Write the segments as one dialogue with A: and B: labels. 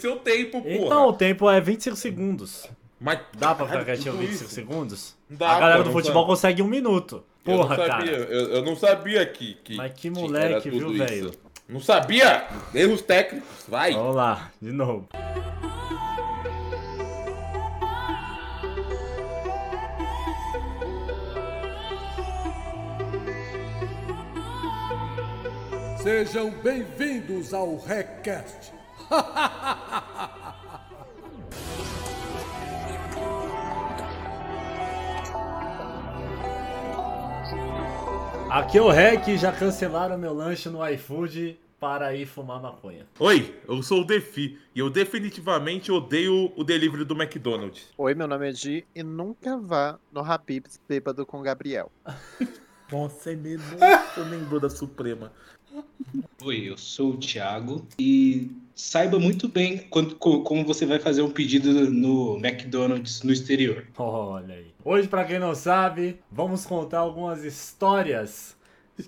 A: seu tempo, porra.
B: Então, o tempo é 25 segundos.
A: Mas
B: Dá pra ficar quietinho
A: tudo
B: 25
A: isso?
B: segundos?
A: Dá,
B: a galera
A: pô,
B: do futebol
A: sabe.
B: consegue um minuto. Porra,
A: eu não
B: cara.
A: sabia, Eu, eu não sabia que. que
B: Mas que moleque, viu, velho?
A: Não sabia! Erros técnicos, vai!
B: Vamos lá, de novo.
C: Sejam bem-vindos ao RecCast.
B: Aqui é o Rec, já cancelaram meu lanche no iFood para ir fumar maconha.
A: Oi, eu sou o Defi e eu definitivamente odeio o delivery do McDonald's.
D: Oi, meu nome é Gi e nunca vá no Habib's bêbado com Gabriel.
A: Nossa, é mesmo. Nossa, lembrou da Suprema.
E: Oi, eu sou o Thiago e saiba muito bem quando- co- como você vai fazer um pedido no McDonald's no exterior.
B: Olha aí. Hoje, pra quem não sabe, vamos contar algumas histórias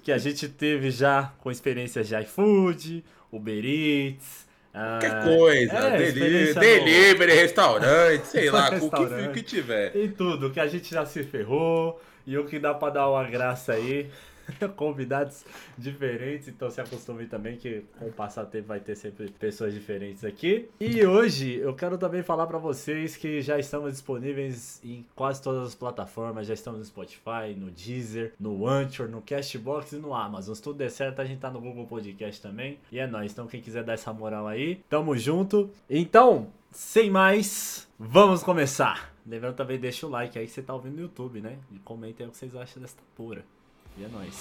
B: que a gente teve já com experiências de iFood, Uber Eats. ah,
A: Qualquer coisa.
B: é,
A: delivery, restaurante, sei lá, com o que,
B: Restaurante.
A: que tiver.
B: Tem tudo, que a gente já se ferrou e o que dá pra dar uma graça aí. Convidados diferentes, então se acostume também que com o passar do tempo vai ter sempre pessoas diferentes aqui. E hoje eu quero também falar pra vocês que já estamos disponíveis em quase todas as plataformas, já estamos no Spotify, no Deezer, no Anchor, no Castbox e no Amazon. Se tudo der certo, a gente tá no Google Podcast também. E é nóis, então quem quiser dar essa moral aí, tamo junto. Então, sem mais, vamos começar. Lembrando também, deixa o like aí que você tá ouvindo no YouTube, né? E comenta aí o que vocês acham desta pura. E é nóis.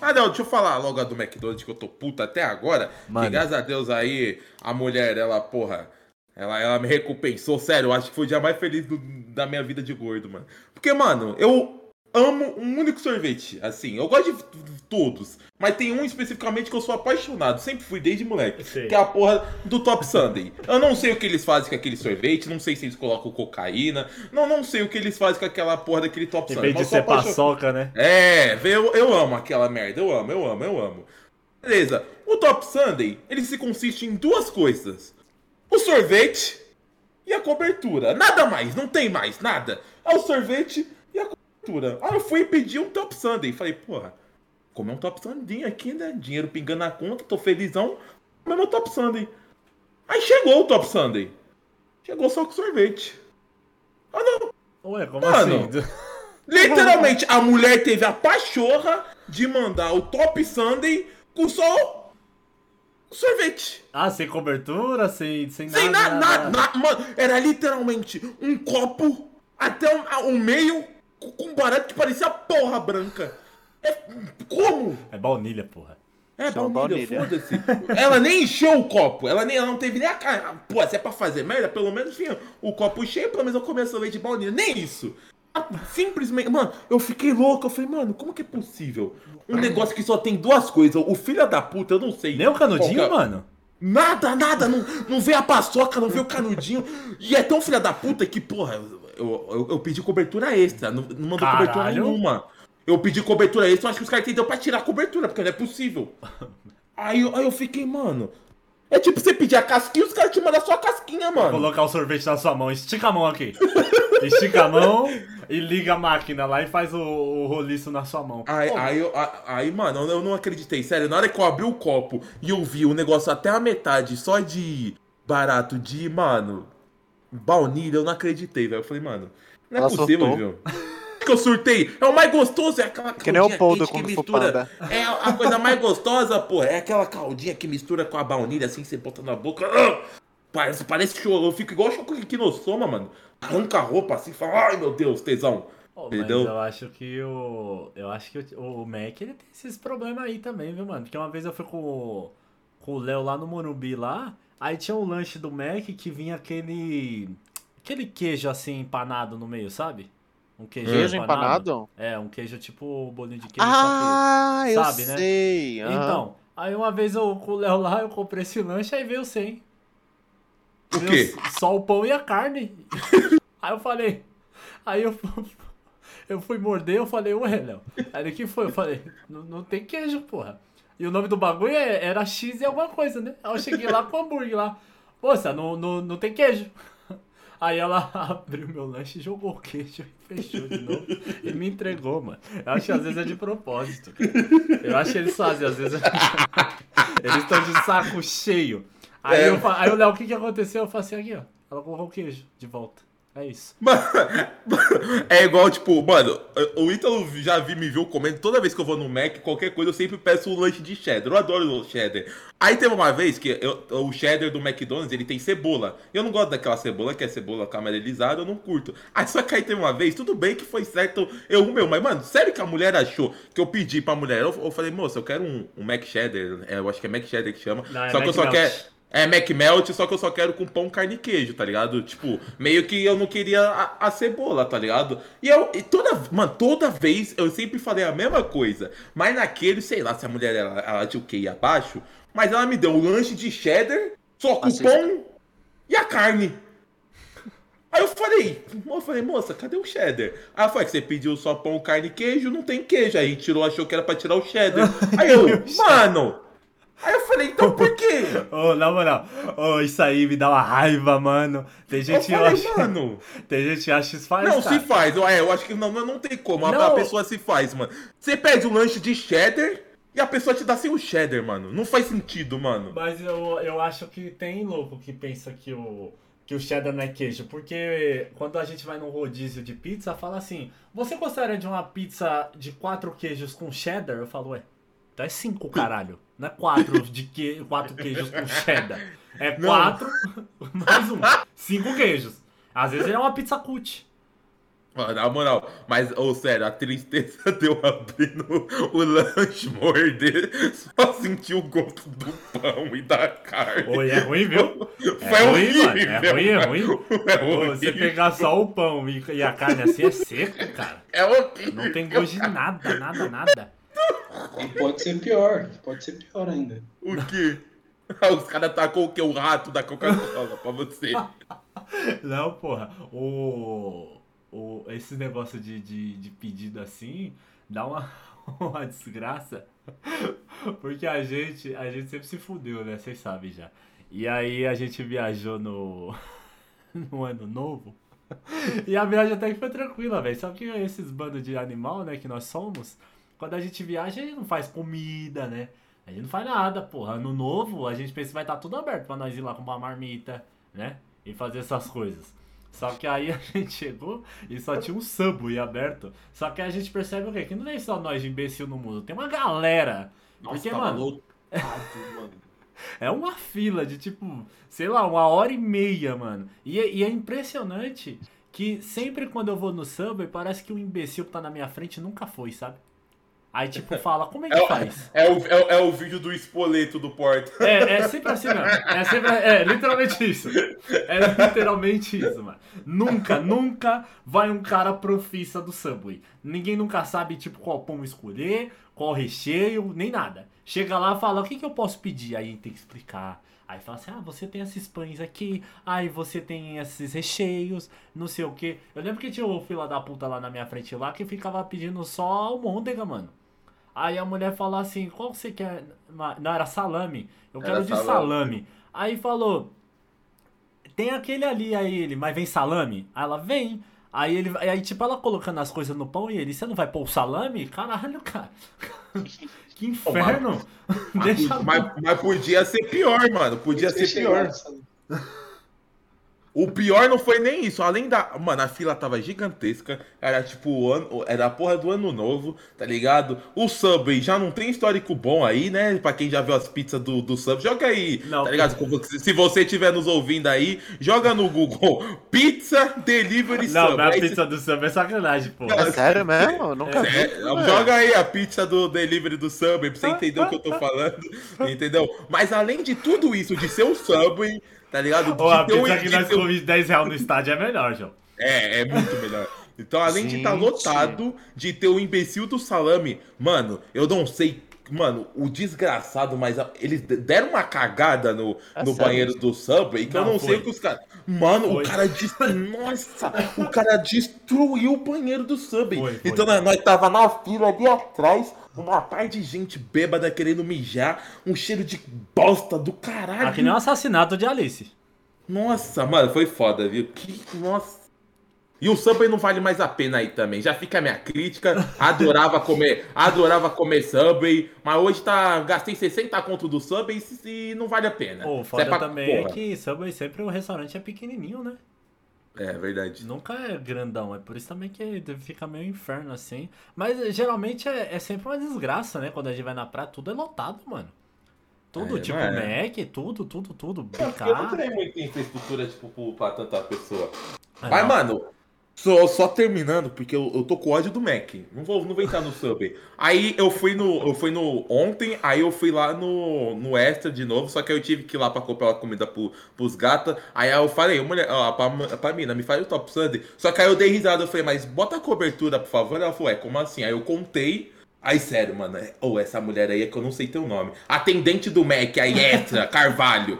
A: Ah, não, deixa eu falar logo do McDonald's que eu tô puta até agora.
B: Mano.
A: Que graças a Deus aí, a mulher, ela, porra, ela, ela me recompensou. Sério, eu acho que foi o dia mais feliz do- da minha vida de gordo, mano. Porque, mano, eu amo um único sorvete, assim. Eu gosto de todos. Mas tem um especificamente que eu sou apaixonado. Sempre fui desde moleque.
B: Sei.
A: Que é a porra do Top Sunday. Eu não sei o que eles fazem com aquele sorvete. Não sei se eles colocam cocaína. Não, não sei o que eles fazem com aquela porra daquele Top
B: Em
A: Sunday.
B: vez de ser paçoca, né?
A: É, eu, eu amo aquela merda, eu amo, eu amo, eu amo. Beleza, o Top Sunday, ele se consiste em duas coisas. O sorvete e a cobertura. Nada mais, não tem mais, nada. É o sorvete e a cobertura. Aí eu fui pedir um Top Sunday. Falei, porra, comer um Top Sunday aqui, né? Dinheiro pingando na conta, tô felizão. Comer meu Top Sunday. Aí chegou o Top Sunday. Chegou só com sorvete. Ah, não.
B: Ué, como
A: Mano.
B: assim?
A: Literalmente, a mulher teve a pachorra de mandar o Top Sunday com só sorvete.
B: Ah, sem cobertura, sem, sem nada.
A: Sem nada, nada. Mano, era literalmente um copo até o, o meio com com um barato que parecia porra branca. É, como?
B: É baunilha, porra.
A: É,
D: Só
A: baunilha,
D: baunilha.
A: foda-se. ela nem encheu o copo. Ela, nem, ela não teve nem a cara. Pô, se é pra fazer merda, pelo menos tinha o copo cheio, pelo menos eu comia sorvete de baunilha. Nem isso. Simplesmente, mano, eu fiquei louco. Eu falei, mano, como que é possível? Um negócio que só tem duas coisas. O filho da puta, eu não sei.
B: Nem o canudinho,
A: qual que é-
B: mano?
A: Nada, nada, não, não vê a paçoca, não vê o canudinho. E é tão filha da puta que, porra, eu, eu, eu pedi cobertura extra, não, não mandou cobertura
B: Caralho.
A: nenhuma. Eu pedi cobertura extra, eu acho que os caras entenderam pra tirar a cobertura, porque não é possível. Aí, eu- aí eu fiquei, mano. É tipo você pedir a casquinha e os caras te mandam só a casquinha, mano.
B: Colocar o sorvete na sua mão. Estica a mão aqui. Estica a mão e liga a máquina lá e faz o, o roliço na sua mão.
A: Aí,
B: Pô,
A: aí, eu- a- aí, mano, eu não acreditei. Sério, na hora que eu abri o copo e eu vi o negócio até a metade só de barato de, mano, baunilha, eu não acreditei, velho. Eu falei, mano, não é
D: Ela
A: possível,
D: surtou.
A: viu? Que eu surtei. É o mais gostoso, é aquela
D: Que nem o Poldo
A: quente que mistura. É a coisa mais gostosa, pô. É aquela caldinha que mistura com a baunilha assim, você bota na boca. Ah! Parece, parece choro. Eu fico igual chocoquinosoma, mano. Arranca a roupa assim e fala, ai meu Deus, tesão.
B: mas
A: entendeu?
B: eu acho que o. Eu acho que o, o Mac ele tem esses problemas aí também, viu, mano? Porque uma vez eu fui com, o- com o Léo lá no Morumbi lá. Aí tinha um lanche do Mac que vinha aquele. Aquele queijo assim empanado no meio, sabe? Um queijo,
D: Queijo empanado?
B: É, um queijo tipo bolinho de queijo. só
D: Ah,
B: que-
D: eu
B: sabe, né?
D: sei. aham.
B: Então, aí uma vez eu com o Léo lá, eu comprei esse lanche, aí veio sem.
A: O quê?
B: Só o pão e a carne. aí eu falei. Aí eu. Eu fui morder, eu falei, ué, Léo. Aí ele, que foi? Eu falei, não, não tem queijo, porra. E o nome do bagulho é- era X e alguma coisa, né? Aí eu cheguei lá com o hambúrguer lá. Moça, não, não, não tem queijo. Aí ela abriu meu lanche, jogou o queijo e fechou de novo. E me entregou, mano. Eu acho que às vezes é de propósito. cara. Eu acho que eles fazem, às vezes. Eles estão de saco cheio. Aí,
A: É.
B: eu, aí eu Léo, o que, que aconteceu? Eu falei assim, aqui, ó. Ela colocou o queijo de volta. É isso.
A: Mano, é igual, tipo, mano, o Ítalo já vi, me viu comendo. Toda vez que eu vou no Mac, qualquer coisa, eu sempre peço o lanche de cheddar. Eu adoro o cheddar. Aí teve uma vez que eu- o cheddar do McDonald's, ele tem cebola. Eu não gosto daquela cebola, que é cebola caramelizada, eu não curto. Aí só que aí teve uma vez, tudo bem que foi certo eu meu, mas, mano, sério que a mulher achou que eu pedi pra mulher? Eu, eu falei, moça, eu quero um, um Mac cheddar. É, eu acho que é Mac cheddar que chama.
B: Não, é
A: só que eu só
B: Melt.
A: quero. É McMelt, só que eu só quero com pão, carne e queijo, tá ligado? Tipo, meio que eu não queria a, a cebola, tá ligado? E eu, e toda, mano, toda vez eu sempre falei a mesma coisa. Mas naquele, sei lá, se a mulher ela, ela tinha o que abaixo, mas ela me deu um lanche de cheddar, só com
D: Assista.
A: pão e a carne. Aí eu falei, eu falei, moça, cadê o cheddar? Aí ela falou que você pediu só pão, carne e queijo, não tem queijo. Aí tirou, achou que era pra tirar o cheddar. Aí eu, mano. Aí eu falei, então por quê?
B: Ô, na moral, ô, isso aí me dá uma raiva, mano. Tem gente que
A: falei,
B: acha.
A: mano.
B: Tem gente que acha que isso faz.
A: Não,
B: cara.
A: se faz. Eu, é, eu acho que não, não, tem como. A,
B: Não.
A: a pessoa se faz, mano. Você pede um lanche de cheddar e a pessoa te dá sem o cheddar, mano. Não faz sentido, mano.
B: Mas eu, eu acho que tem louco que pensa que o, que o cheddar não é queijo. Porque quando a gente vai num rodízio de pizza, fala assim: Você gostaria de uma pizza de quatro queijos com cheddar? Eu falo, ué, então é cinco, caralho. Não é quatro, de que, quatro queijos com cheddar. É
A: Não.
B: quatro mais um. Cinco queijos. Às vezes é uma pizza cut.
A: Na moral, mas, ô, sério, a tristeza de eu abrir no, o lanche, morder, só sentir o gosto do pão e da carne.
B: Oi, é ruim, viu?
A: Foi
B: é ruim,
A: horrível.
B: mano. É ruim, é ruim.
A: É
B: Pô, Você pegar só o pão e, e a carne assim é seco, cara.
A: É horrível.
B: Não tem gosto de nada, nada, nada.
E: E pode ser pior, pode ser pior ainda.
A: O quê? Os caras tacou o quê? O rato da Coca-Cola pra você.
B: Não, porra. O, o, esse negócio de, de, de pedido assim dá uma, uma desgraça. Porque a gente, a gente sempre se fudeu, né? Vocês sabem já. E aí a gente viajou no, no ano novo. E a viagem até que foi tranquila, velho. Só que esses bandos de animal, né, que nós somos, quando a gente viaja, a gente não faz comida, né? A gente não faz nada, porra. Ano novo, a gente pensa que vai estar tudo aberto pra nós ir lá comprar uma marmita, né? E fazer essas coisas. Só que aí a gente chegou e só tinha um Subway aberto. Só que aí a gente percebe o quê? Que não tem só nós de imbecil no mundo, tem uma galera. Porque,
A: tava
B: mano,
A: mano.
B: é uma fila de tipo, sei lá, uma hora e meia, mano. E, é- e é impressionante que sempre quando eu vou no Subway, parece que o imbecil que tá na minha frente nunca foi, sabe? Aí tipo, fala, como é que
A: É,
B: faz?
A: é, o, é, o- é o vídeo do espoleto do porta.
B: É, é sempre assim, mano. É sempre. É literalmente isso. É literalmente isso, mano. Nunca, nunca vai um cara profissa do Subway. Ninguém nunca sabe, tipo, qual pão escolher, qual recheio, nem nada. Chega lá e fala, o que, que eu posso pedir? Aí tem que explicar. Aí fala assim, ah, você tem esses pães aqui, aí você tem esses recheios, não sei o que. Eu lembro que tinha o fila da puta lá na minha frente lá que ficava pedindo só almôndega, mano. Aí a mulher falou assim, qual você quer? Não, era salame. Eu
A: Era
B: quero de
A: salame.
B: salame. Aí falou, tem aquele ali, aí ele, mas vem salame? Aí ela, vem. Aí ele, aí tipo, ela colocando as coisas no pão e ele, você não vai pôr o salame? Caralho, cara. que inferno. Deixa
A: Mas, mas podia ser pior, mano. Podia ser
E: Você
A: pior. O pior não foi nem isso. Além da. Mano, a fila tava gigantesca. Era tipo, o ano... era a porra do ano novo, tá ligado? O Subway já não tem histórico bom aí, né? Pra quem já viu as pizzas do, do Subway. Joga aí,
B: Não.
A: tá ligado? Se você estiver nos ouvindo aí, joga no Google Pizza Delivery
B: Não,
A: Subway.
B: mas a pizza do Subway é sacanagem, pô.
D: É sério mesmo? Eu nunca vi.
A: É,
D: isso, velho.
A: joga aí a pizza do delivery do Subway pra você entender o que eu tô falando, entendeu? Mas além de tudo isso, de ser o Subway, tá ligado?
B: A pizza que nós comemos 10 reais no estádio é melhor, João.
A: É, é muito melhor. Então, além de estar
E: Gente.
A: lotado, de ter o imbecil do salame, mano, eu não sei Mano, o desgraçado, mas eles de- deram uma cagada no,
D: É
A: no
D: sério?
A: banheiro do Subway que eu
B: Não,
A: não
B: foi.
A: sei o que os caras. Mano,
B: Foi.
A: o cara. Des... Nossa! o cara destruiu o banheiro do Subway.
B: Foi.
A: Então nós, nós tava na fila ali atrás, uma par de gente bêbada querendo mijar, um cheiro de bosta do caralho.
B: Aqui nem um assassinato de Alice.
A: Nossa, mano, foi foda, viu? Que. Nossa. E o Subway não vale mais a pena aí também. Já fica a minha crítica. Adorava comer, adorava comer Subway, mas hoje tá gastei 60 conto do Subway e não vale a pena.
B: Pô, o
A: Isso
B: foda
A: pra-
B: também é
A: porra.
B: que Subway sempre o restaurante é pequenininho, né?
A: É verdade.
B: Nunca é grandão, é por isso também que fica meio inferno assim. Mas eh, geralmente é, é sempre uma desgraça, né? Quando a gente vai na praia, tudo é lotado, mano. Tudo,
A: É,
B: tipo
A: é?
B: Mac, tudo, tudo, tudo.
A: Porque eu não tenho muita infraestrutura, tipo, pra tanta pessoa.
B: Ah,
A: Mas,
B: não.
A: mano, só, só terminando, porque eu, eu tô com ódio do Mac. Não vou, não vou entrar no Subway. Aí eu fui no. Eu fui no. Ontem, aí eu fui lá no, no Extra de novo, só que eu tive que ir lá pra comprar comida pro, pros gatos. Aí eu falei, mulher, ó, pra, pra mina, me faz o Top Sunday. Só que aí eu dei risada, eu falei, mas bota a cobertura, por favor. Ela falou, é, como assim? Aí eu contei. Aí, sério, mano, é- ou essa mulher aí é que eu não sei teu nome. Atendente do Mac, aí, Extra, Carvalho,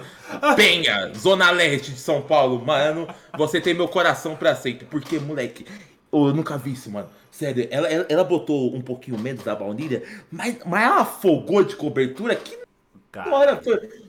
A: Penha, Zona Leste de São Paulo, mano, você tem meu coração pra sempre. Porque, moleque, eu nunca vi isso, mano. Sério, ela, ela, ela botou um pouquinho menos da baunilha, mas, mas ela afogou de cobertura que
B: Cara.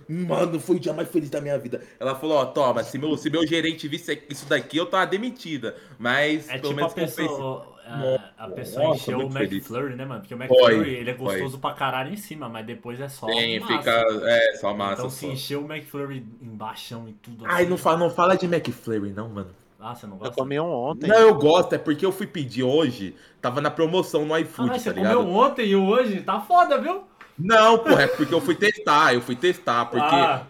A: Mano, foi o dia mais feliz da minha vida. Ela falou, ó, toma, se meu, se meu gerente visse isso daqui, eu tava demitida. Mas,
B: é
A: pelo
B: tipo a
A: menos compensa.
B: pessoa. A, a pessoa
A: Nossa,
B: encheu o
A: muito feliz.
B: McFlurry, né, mano? Porque o
A: Foi,
B: McFlurry, ele é
A: foi.
B: gostoso pra caralho em cima, mas depois é só
A: Tem,
B: massa.
A: fica. É, só massa.
B: Então
A: só.
B: se encheu o McFlurry embaixo e tudo
A: Ai,
B: assim.
A: não fala, não fala de McFlurry, não, mano.
B: Ah, você não
D: Eu
B: gosta?
D: comi um ontem.
A: Não, eu gosto, é porque eu fui pedir hoje, tava na promoção no
B: Ah,
A: iFood,
B: mas
A: tá
B: você
A: ligado?
B: comeu ontem e hoje? Tá foda, viu?
A: Não, porra, é porque eu fui testar, eu fui testar, porque
B: Ah.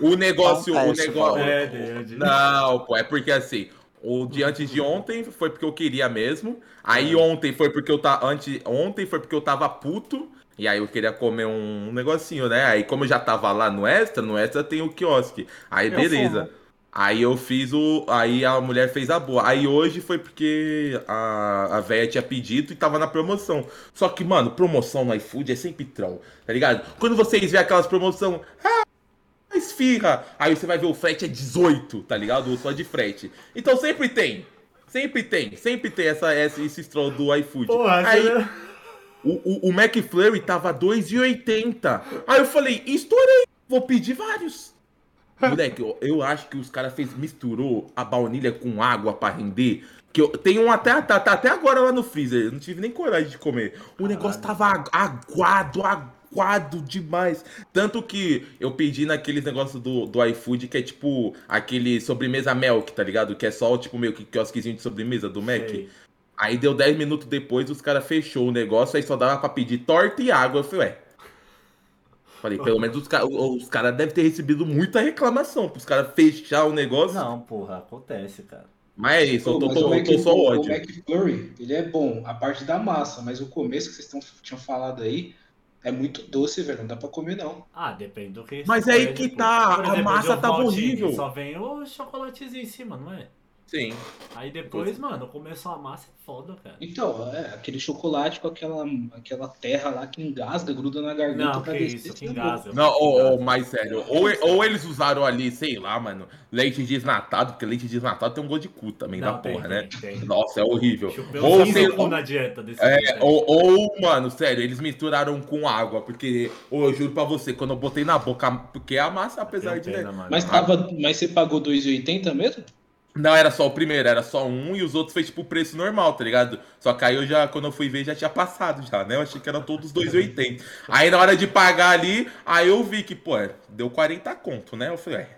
A: o, o negócio,
D: um
A: o negócio...
B: É.
A: Não, pô, é porque assim, o de antes de ontem foi porque eu queria mesmo, aí ontem foi porque eu tava, antes, ontem foi porque eu tava puto, e aí eu queria comer um negocinho, né? Aí como eu já tava lá no Extra, no Extra tem o quiosque, aí beleza. Aí eu fiz o. Aí a mulher fez a boa. Aí hoje foi porque a, a véia tinha pedido e tava na promoção. Só que, mano, promoção no iFood é sempre troll, tá ligado? Quando vocês vê aquelas promoção. Ah, esfirra! Aí você vai ver o frete é 18, tá ligado? Só de frete. Então sempre tem. Sempre tem. Sempre tem essa, essa, esse troll do iFood.
B: Porra,
A: aí,
B: você...
A: o, o, o McFlurry tava 2,80. Aí eu falei, estourei, vou pedir vários. Moleque, eu, eu acho que os caras fez misturou a baunilha com água pra render. Que eu tenho um até, tá, tá até agora lá no freezer. Eu não tive nem coragem de comer. O negócio tava agu- aguado, demais. Tanto que eu pedi naqueles negócios do, do iFood que é tipo aquele sobremesa milk, tá ligado? Que é só tipo meio que quiosquezinho de sobremesa do Mac.
B: Sei.
A: Aí deu 10 minutos depois, os caras fechou o negócio, aí só dava pra pedir torta e água. Eu falei, ué. Falei, pelo menos os, ca- os caras devem ter recebido muita reclamação pros caras fechar o negócio.
B: Não, porra, acontece, cara.
A: Mas é isso, eu tô, tô-
E: o
A: eu tô só
E: Mac-
A: ódio.
E: O McFlurry, ele é bom, a parte da massa, mas o começo que vocês tão, tinham falado aí é muito doce, velho. Não dá pra comer, não.
B: Ah, depende do que
A: Mas
B: você
A: aí que tá,
B: Por
A: a
B: exemplo,
A: massa tava
B: Ovaltine,
A: horrível.
B: Só vem o chocolatezinho em cima, não é?
A: Sim.
B: Aí depois, mano, começou a massa é foda, cara.
E: Então, é, aquele chocolate com aquela, aquela terra lá que engasga, gruda na garganta
B: Não,
E: pra
B: que
E: descer.
B: isso, que
E: é
B: engasga.
A: Não, ô,
B: engasga.
A: mas sério, ou, ou eles usaram ali, sei lá, mano, leite desnatado, porque leite desnatado tem um gosto de cu também da
B: Não, tem,
A: porra, né?
B: tem, tem.
A: Nossa, é horrível.
B: Chupeu
A: Ou, sei,
B: cu na dieta desse
A: É, ou, ou, mano, sério, eles misturaram com água, porque, eu juro pra você, quando eu botei na boca, porque a massa, apesar de.
B: pena, mano.
E: Mas, tava, mas você pagou 2,80 mesmo?
A: Não, era só o primeiro, era só um e os outros fez tipo o preço normal, tá ligado? Só que aí eu já, quando eu fui ver, já tinha passado já, né? Eu achei que eram todos 2,80. Aí na hora de pagar ali, aí eu vi que, pô, deu 40 conto, né? Eu falei, é,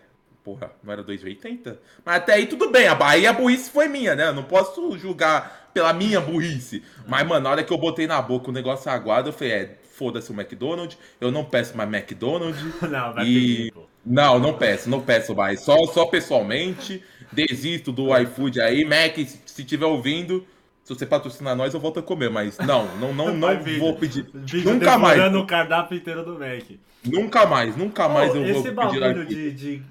A: porra, não era 2,80? Mas até aí tudo bem, a- aí a burrice foi minha, né? Eu não posso julgar pela minha burrice. Mas, mano, na hora que eu botei na boca o negócio aguado, eu falei, é, foda-se o McDonald's, eu não peço mais McDonald's.
B: Não, vai
A: E-
B: pedir, pô.
A: Não, não peço, não peço mais. Só, só pessoalmente. Desisto do iFood aí. Mac, se tiver ouvindo, se você patrocinar nós, eu volto a comer. Mas não, não, não, não
B: vídeo.
A: vou pedir. Nunca mais.
B: devorando o cardápio inteiro do Mac.
A: Nunca mais, nunca mais
B: Pô,
A: eu vou
B: esse
A: pedir
B: bagulho de, de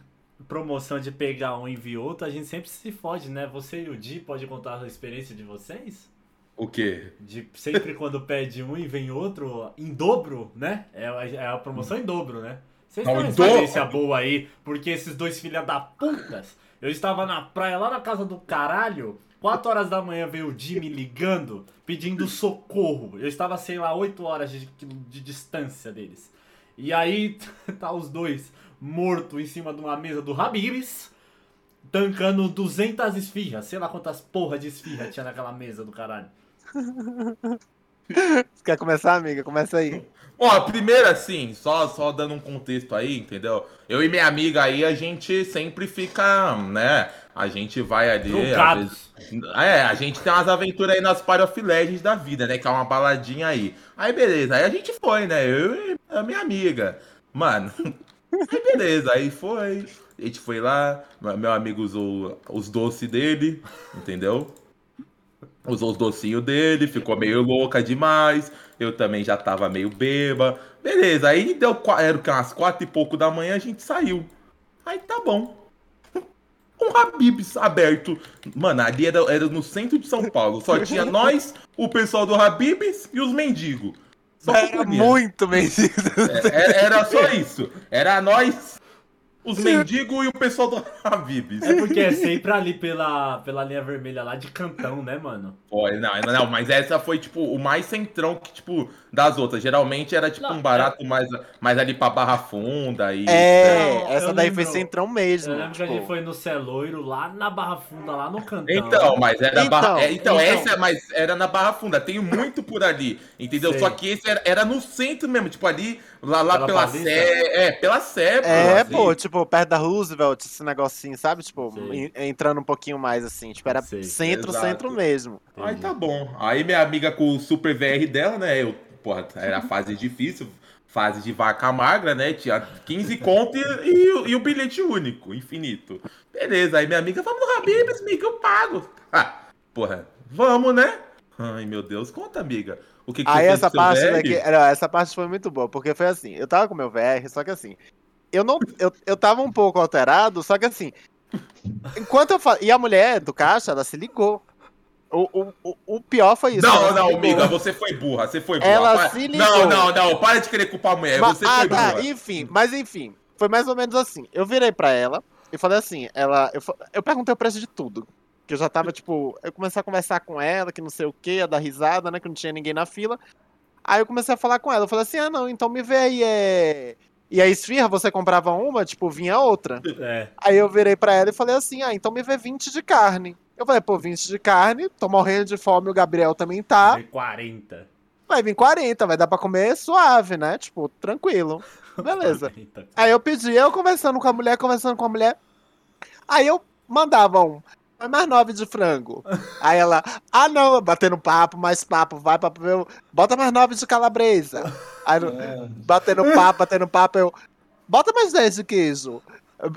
B: promoção de pegar um e outro, a gente sempre se fode, né? Você e o Di pode contar a experiência de vocês?
A: O quê?
B: De sempre quando pede um e vem outro, em dobro, né? É, é a promoção em dobro, né? Vocês têm uma
A: dobro?
B: experiência boa aí, porque esses dois filha da putas. Eu estava na praia lá na casa do caralho. 4 horas da manhã veio o Jimmy ligando, pedindo socorro. Eu estava, sei lá, 8 horas de, de distância deles. E aí tá os dois mortos em cima de uma mesa do Habibs, tancando 200 esfirras. Sei lá quantas porra de esfirra tinha naquela mesa do caralho.
D: Quer começar, amiga? Começa aí.
A: Ó, primeiro assim, só, só dando um contexto aí, entendeu? Eu e minha amiga aí, a gente sempre fica, né? A gente vai ali. vezes- é, a gente tem umas aventuras aí nas Legends da vida, né? Que é uma baladinha aí. Aí beleza, aí a gente foi, né? Eu e a minha amiga. Mano, aí beleza, aí foi. A gente foi lá, meu amigo usou os doces dele, entendeu? Usou os docinhos dele, ficou meio louca demais. Eu também já tava meio beba. Beleza, aí deu era umas quatro e pouco da manhã, a gente saiu. Aí tá bom. Um Habibs aberto. Mano, ali era, era no centro de São Paulo. Só tinha nós, o pessoal do Habibs e os mendigos. Só
D: Era
A: companhia.
D: muito mendigo.
A: Era, era só isso. Era nós, os mendigos e o pessoal do Habibs.
B: É porque é sempre ali pela, pela linha vermelha lá de cantão, né, mano?
A: Pô, não, não, mas essa foi, tipo, o mais centrão que, tipo, das outras. Geralmente era, tipo,
B: Não,
A: um barato mais, mais ali pra Barra Funda e...
D: É,
B: Não,
D: essa
B: eu
D: daí
B: lembro-
D: foi centrão mesmo.
B: Eu lembro que a
D: tipo.
B: gente foi no Celoiro, lá na Barra Funda, lá no cantão.
A: Então, mas era
D: Então,
A: Barra... é, então,
D: então.
A: essa, mas era na Barra Funda. Tem muito por ali, entendeu?
B: Sei.
A: Só que esse era, era no centro mesmo, tipo, ali, lá, lá
B: Pela
A: pela? Sé... É, pela Sé,
D: É,
A: assim.
D: pô, tipo, perto da Roosevelt, esse negocinho, sabe? Tipo, entrando um pouquinho mais assim. Tipo, era
B: Sei.
D: centro,
A: Exato.
D: centro mesmo.
A: Aí tá bom. Aí minha amiga com o super VR dela, né? Eu, porra, era fase difícil, fase de vaca magra, né? Tinha 15 conto e, e o- e o bilhete único, infinito. Beleza, aí minha amiga, vamos no Habibs, amiga, eu pago. Ah, porra, vamos, né? Ai, meu Deus, conta, amiga. O que, que
D: Aí essa parte não, essa parte foi muito boa, porque foi assim, eu tava com meu VR, só que assim, eu não, eu, eu tava um pouco alterado, só que assim, enquanto eu falei, e a mulher do caixa, ela se ligou. O, o, o, pior foi isso.
A: Não, não, amiga, você foi burra, você foi burra.
D: Ela
A: Para-
D: se ligou.
A: Não, não, não, para de querer culpar a mulher,
D: Mas-
A: você
D: ah,
A: foi
D: tá,
A: burra.
D: enfim, mas enfim, foi mais ou menos assim. Eu virei pra ela e falei assim, ela, eu, eu perguntei o preço de tudo. Que eu já tava, tipo, eu comecei a conversar com ela, que não sei o que, a dar risada, né, que não tinha ninguém na fila. Aí eu comecei a falar com ela, eu falei assim, ah não, então me vê aí, é... E a esfirra, você comprava uma, tipo, vinha outra.
B: É.
D: Aí eu virei pra ela e falei assim, ah, então me vê 20 de carne. Eu falei, pô, 20 de carne, tô morrendo de fome, o Gabriel também tá.
B: Foi 40.
D: Vai vir 40, vai dar pra comer suave, né? Tipo, tranquilo. Beleza.
B: 40.
D: Aí eu pedi, eu conversando com a mulher, conversando com a mulher. Aí eu mandava um, "Vai mais nove de frango. Aí ela, ah não, batendo papo, mais papo, vai pra eu, bota mais nove de calabresa. Aí eu, batendo papo, batendo papo, eu, bota mais 10 de queijo.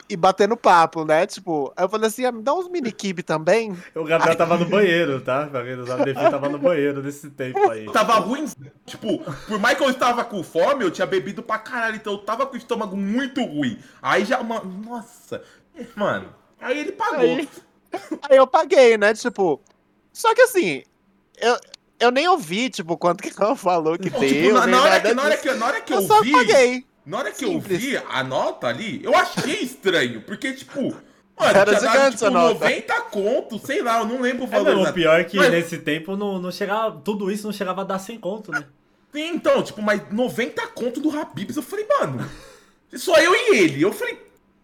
D: E batendo papo, né? Tipo, aí eu falei assim, ah, me dá uns mini kibe também.
B: O Gabriel tava no banheiro, tá? Pra quem não sabe, o Defi tava no banheiro nesse tempo aí.
A: Tava ruim. Tipo, por mais que eu estava com fome, eu tinha bebido pra caralho. Então eu tava com o estômago muito ruim. Aí já, mano, nossa. Mano, aí ele pagou.
D: Aí- Aí eu paguei, né? Tipo, só que assim, eu, eu nem ouvi, tipo, quanto que ela falou que
A: Tipo,
D: deu.
A: na, hora que, na hora que, na hora que
D: eu
A: eu,
D: só
A: vi.
D: paguei.
A: Na hora que
D: Simples.
A: eu vi a nota ali, eu achei estranho. Porque, tipo, mano,
D: Era
A: tinha dado, tipo,
D: a nota.
A: 90 conto, sei lá, eu não lembro o
B: É,
A: valor.
B: não, o pior é que
A: Mas-
B: nesse tempo não, não chegava. Tudo isso não chegava a dar 100 conto, né?
A: Sim, então, tipo, mas 90 conto do Habibs, eu falei, mano, só eu e ele. Eu falei,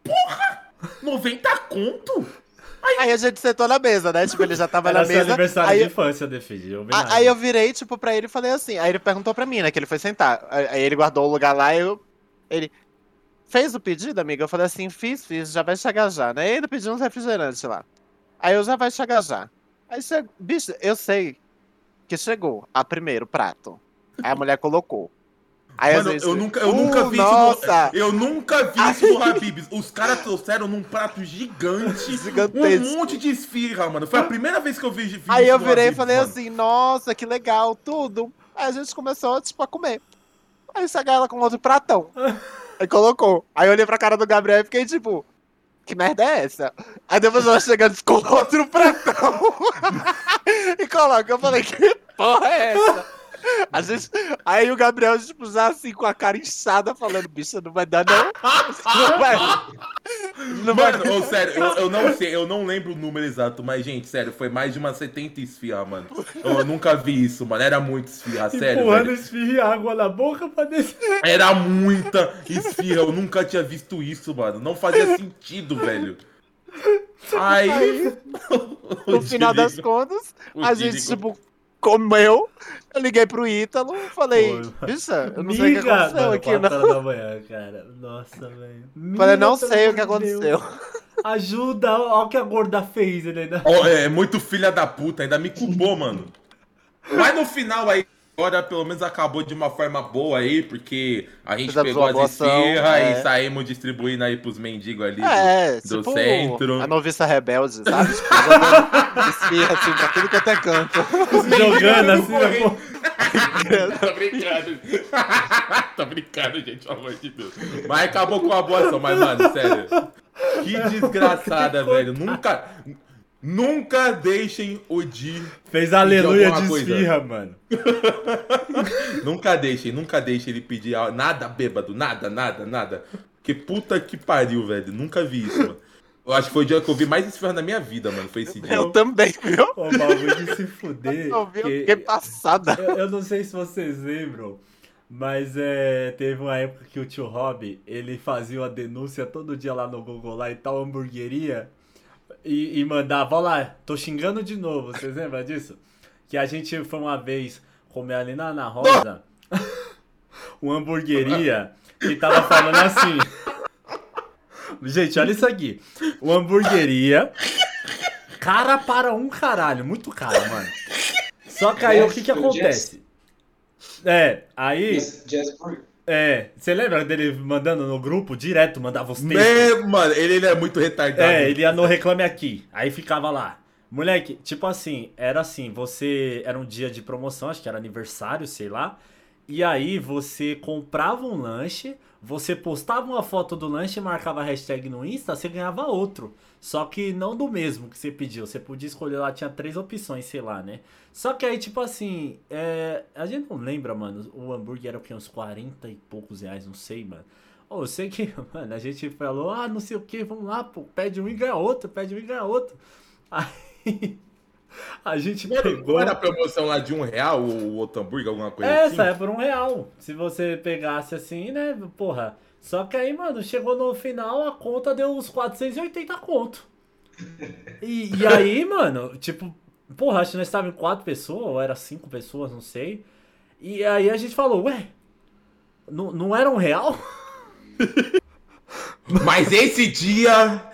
A: porra, 90 conto?
D: Aí a gente sentou na mesa, né? Tipo, ele já tava
B: Era
D: na mesa.
B: aniversário
D: Aí,
B: de infância, Defi.
D: a- aí eu virei, tipo, pra ele e falei assim. Aí ele perguntou pra mim, né? Que ele foi sentar. Aí ele guardou o lugar lá e eu. Ele. Fez o pedido, amiga? Eu falei assim, fiz, fiz, já vai chegar já, né? E ainda pedi uns refrigerantes lá. Aí eu já vai chegar já. Aí você, bicho, eu sei que chegou a primeiro prato. Aí a mulher colocou. Aí
A: Mano,
D: gente,
A: eu nunca, eu
D: "Uh,
A: nunca vi
D: nossa,
A: isso. No, eu nunca vi isso no Habibs. Os caras trouxeram num prato gigante.
D: Gigantesco.
A: Um monte de esfirra, mano. Foi a primeira vez que eu vi, vi
D: Aí eu virei e falei
A: mano.
D: assim, nossa, que legal, tudo. Aí a gente começou, tipo, a comer. Aí chegar ela com outro pratão. Aí colocou. Aí eu olhei pra cara do Gabriel e fiquei tipo, que merda é essa? Aí depois ela chega com outro pratão e coloca. Eu falei, que porra é essa? A gente, aí o Gabriel, tipo, assim, com a cara inchada, falando, bicha, não vai dar não. Não vai. Não vai
A: Mano, ô, sério, eu, eu não sei, eu não lembro o número exato, mas, gente, sério, foi mais de umas 70 esfirra, mano. Eu nunca vi isso, mano. Era muito esfirra, sério.
B: Empurrando esfirra e água na boca pra descer.
A: Era muita esfirra, eu nunca tinha visto isso, mano. Não fazia sentido, velho. Aí.
D: No final das contas,
A: o
D: a gente, tipo, comeu. Eu liguei pro Ítalo e falei, bicha, eu não sei o que aconteceu aqui, não.
B: da manhã, cara. Nossa, velho.
D: Falei, não sei o que aconteceu.
B: Ajuda, olha o que a gorda fez, ele ainda.
A: Ó, é muito filha da puta, ainda me culpou, mano. Mas no final aí, agora pelo menos acabou de uma forma boa aí, porque a gente
D: Fizemos
A: pegou
D: uma
A: as esfirras
D: é.
A: e saímos distribuindo aí pros mendigos ali.
D: É,
A: do
D: tipo
A: centro.
D: a noviça rebelde, sabe? Tipo, esfirra assim pra tudo que até canto.
B: Jogando assim, pô.
A: Tô brincando. Tô brincando, gente, pelo amor de Deus. Mas acabou com a boa ação, mas, mano, sério. Que desgraçada, velho. Nunca. Nunca deixem o Di.
B: Fez aleluia
A: alguma
B: de
A: coisa.
B: esfirra, mano.
A: Nunca deixem, nunca deixem ele pedir nada bêbado, nada, nada, nada. Que puta que pariu, velho. Nunca vi isso, mano. Eu acho que foi o dia que eu vi mais esfirra na minha vida, mano. Foi esse dia.
D: Eu também, viu?
B: O bagulho de se fuder.
D: Eu vi,
B: que-
D: passada.
B: Eu, eu não sei se vocês lembram, mas é, teve uma época que o tio Rob, ele fazia uma denúncia todo dia lá no Google, lá em tal hamburgueria, e, e mandava, ó lá, tô xingando de novo, vocês lembram disso? Que a gente foi uma vez comer ali na Ana Rosa, uma hamburgueria, e tava falando assim... Gente, olha isso aqui. Uma hamburgueria, cara para um caralho, muito caro, mano. Só que aí o que que acontece? É, aí,
E: Jazz- Jasper.
B: É, você lembra dele mandando no grupo direto, mandava os textos?
A: Né, mano, ele, ele é muito retardado.
B: É, ele ia no Reclame Aqui, aí ficava lá. Moleque, tipo assim, era assim, você, era um dia de promoção, acho que era aniversário, sei lá, e aí você comprava um lanche, você postava uma foto do lanche, marcava a hashtag no Insta, você ganhava outro. Só que não do mesmo que você pediu. Você podia escolher lá, tinha três opções, sei lá, né? Só que aí, tipo assim, é, a gente não lembra, mano. O hambúrguer era o quê? Uns 40 e poucos reais, não sei, mano. Ô, eu sei que, mano, a gente falou, ah, não sei o que, vamos lá, pô, pede um e ganha outro, pede um e ganha outro. Aí a gente
A: Não era,
B: pegou.
A: não era promoção lá de um real o outro hambúrguer, alguma coisa
B: Essa
A: assim?
B: é por um real. Se você pegasse assim, né? Porra. Só que aí, mano, chegou no final, a conta deu uns 480 conto. E, e aí, mano, tipo, porra, acho que nós estávamos em quatro pessoas, ou era cinco pessoas, não sei. E aí a gente falou, ué, não, não era um real?
A: Mas esse dia.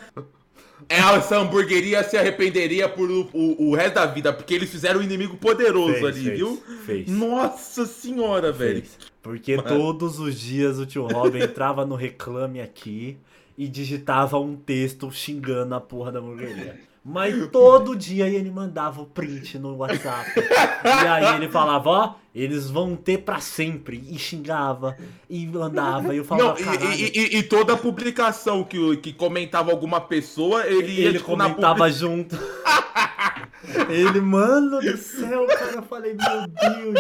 A: Essa hamburgueria se arrependeria por o, o, o resto da vida, porque eles fizeram um inimigo poderoso
B: Fez,
A: ali,
B: fez,
A: viu?
B: Fez.
A: Nossa senhora, velho.
B: Porque todos os dias o tio Robin entrava no Reclame Aqui e digitava um texto xingando a porra da hamburgueria. Mas todo dia ele mandava o print no WhatsApp. E aí ele falava, ó, eles vão ter pra sempre. E xingava, e mandava. E eu falava,
A: Não, e, e- e- e toda publicação que, que comentava alguma pessoa, ele ia
B: ele
A: tipo, na
B: comentava junto. ele, mano do céu, cara, eu falei, meu Deus.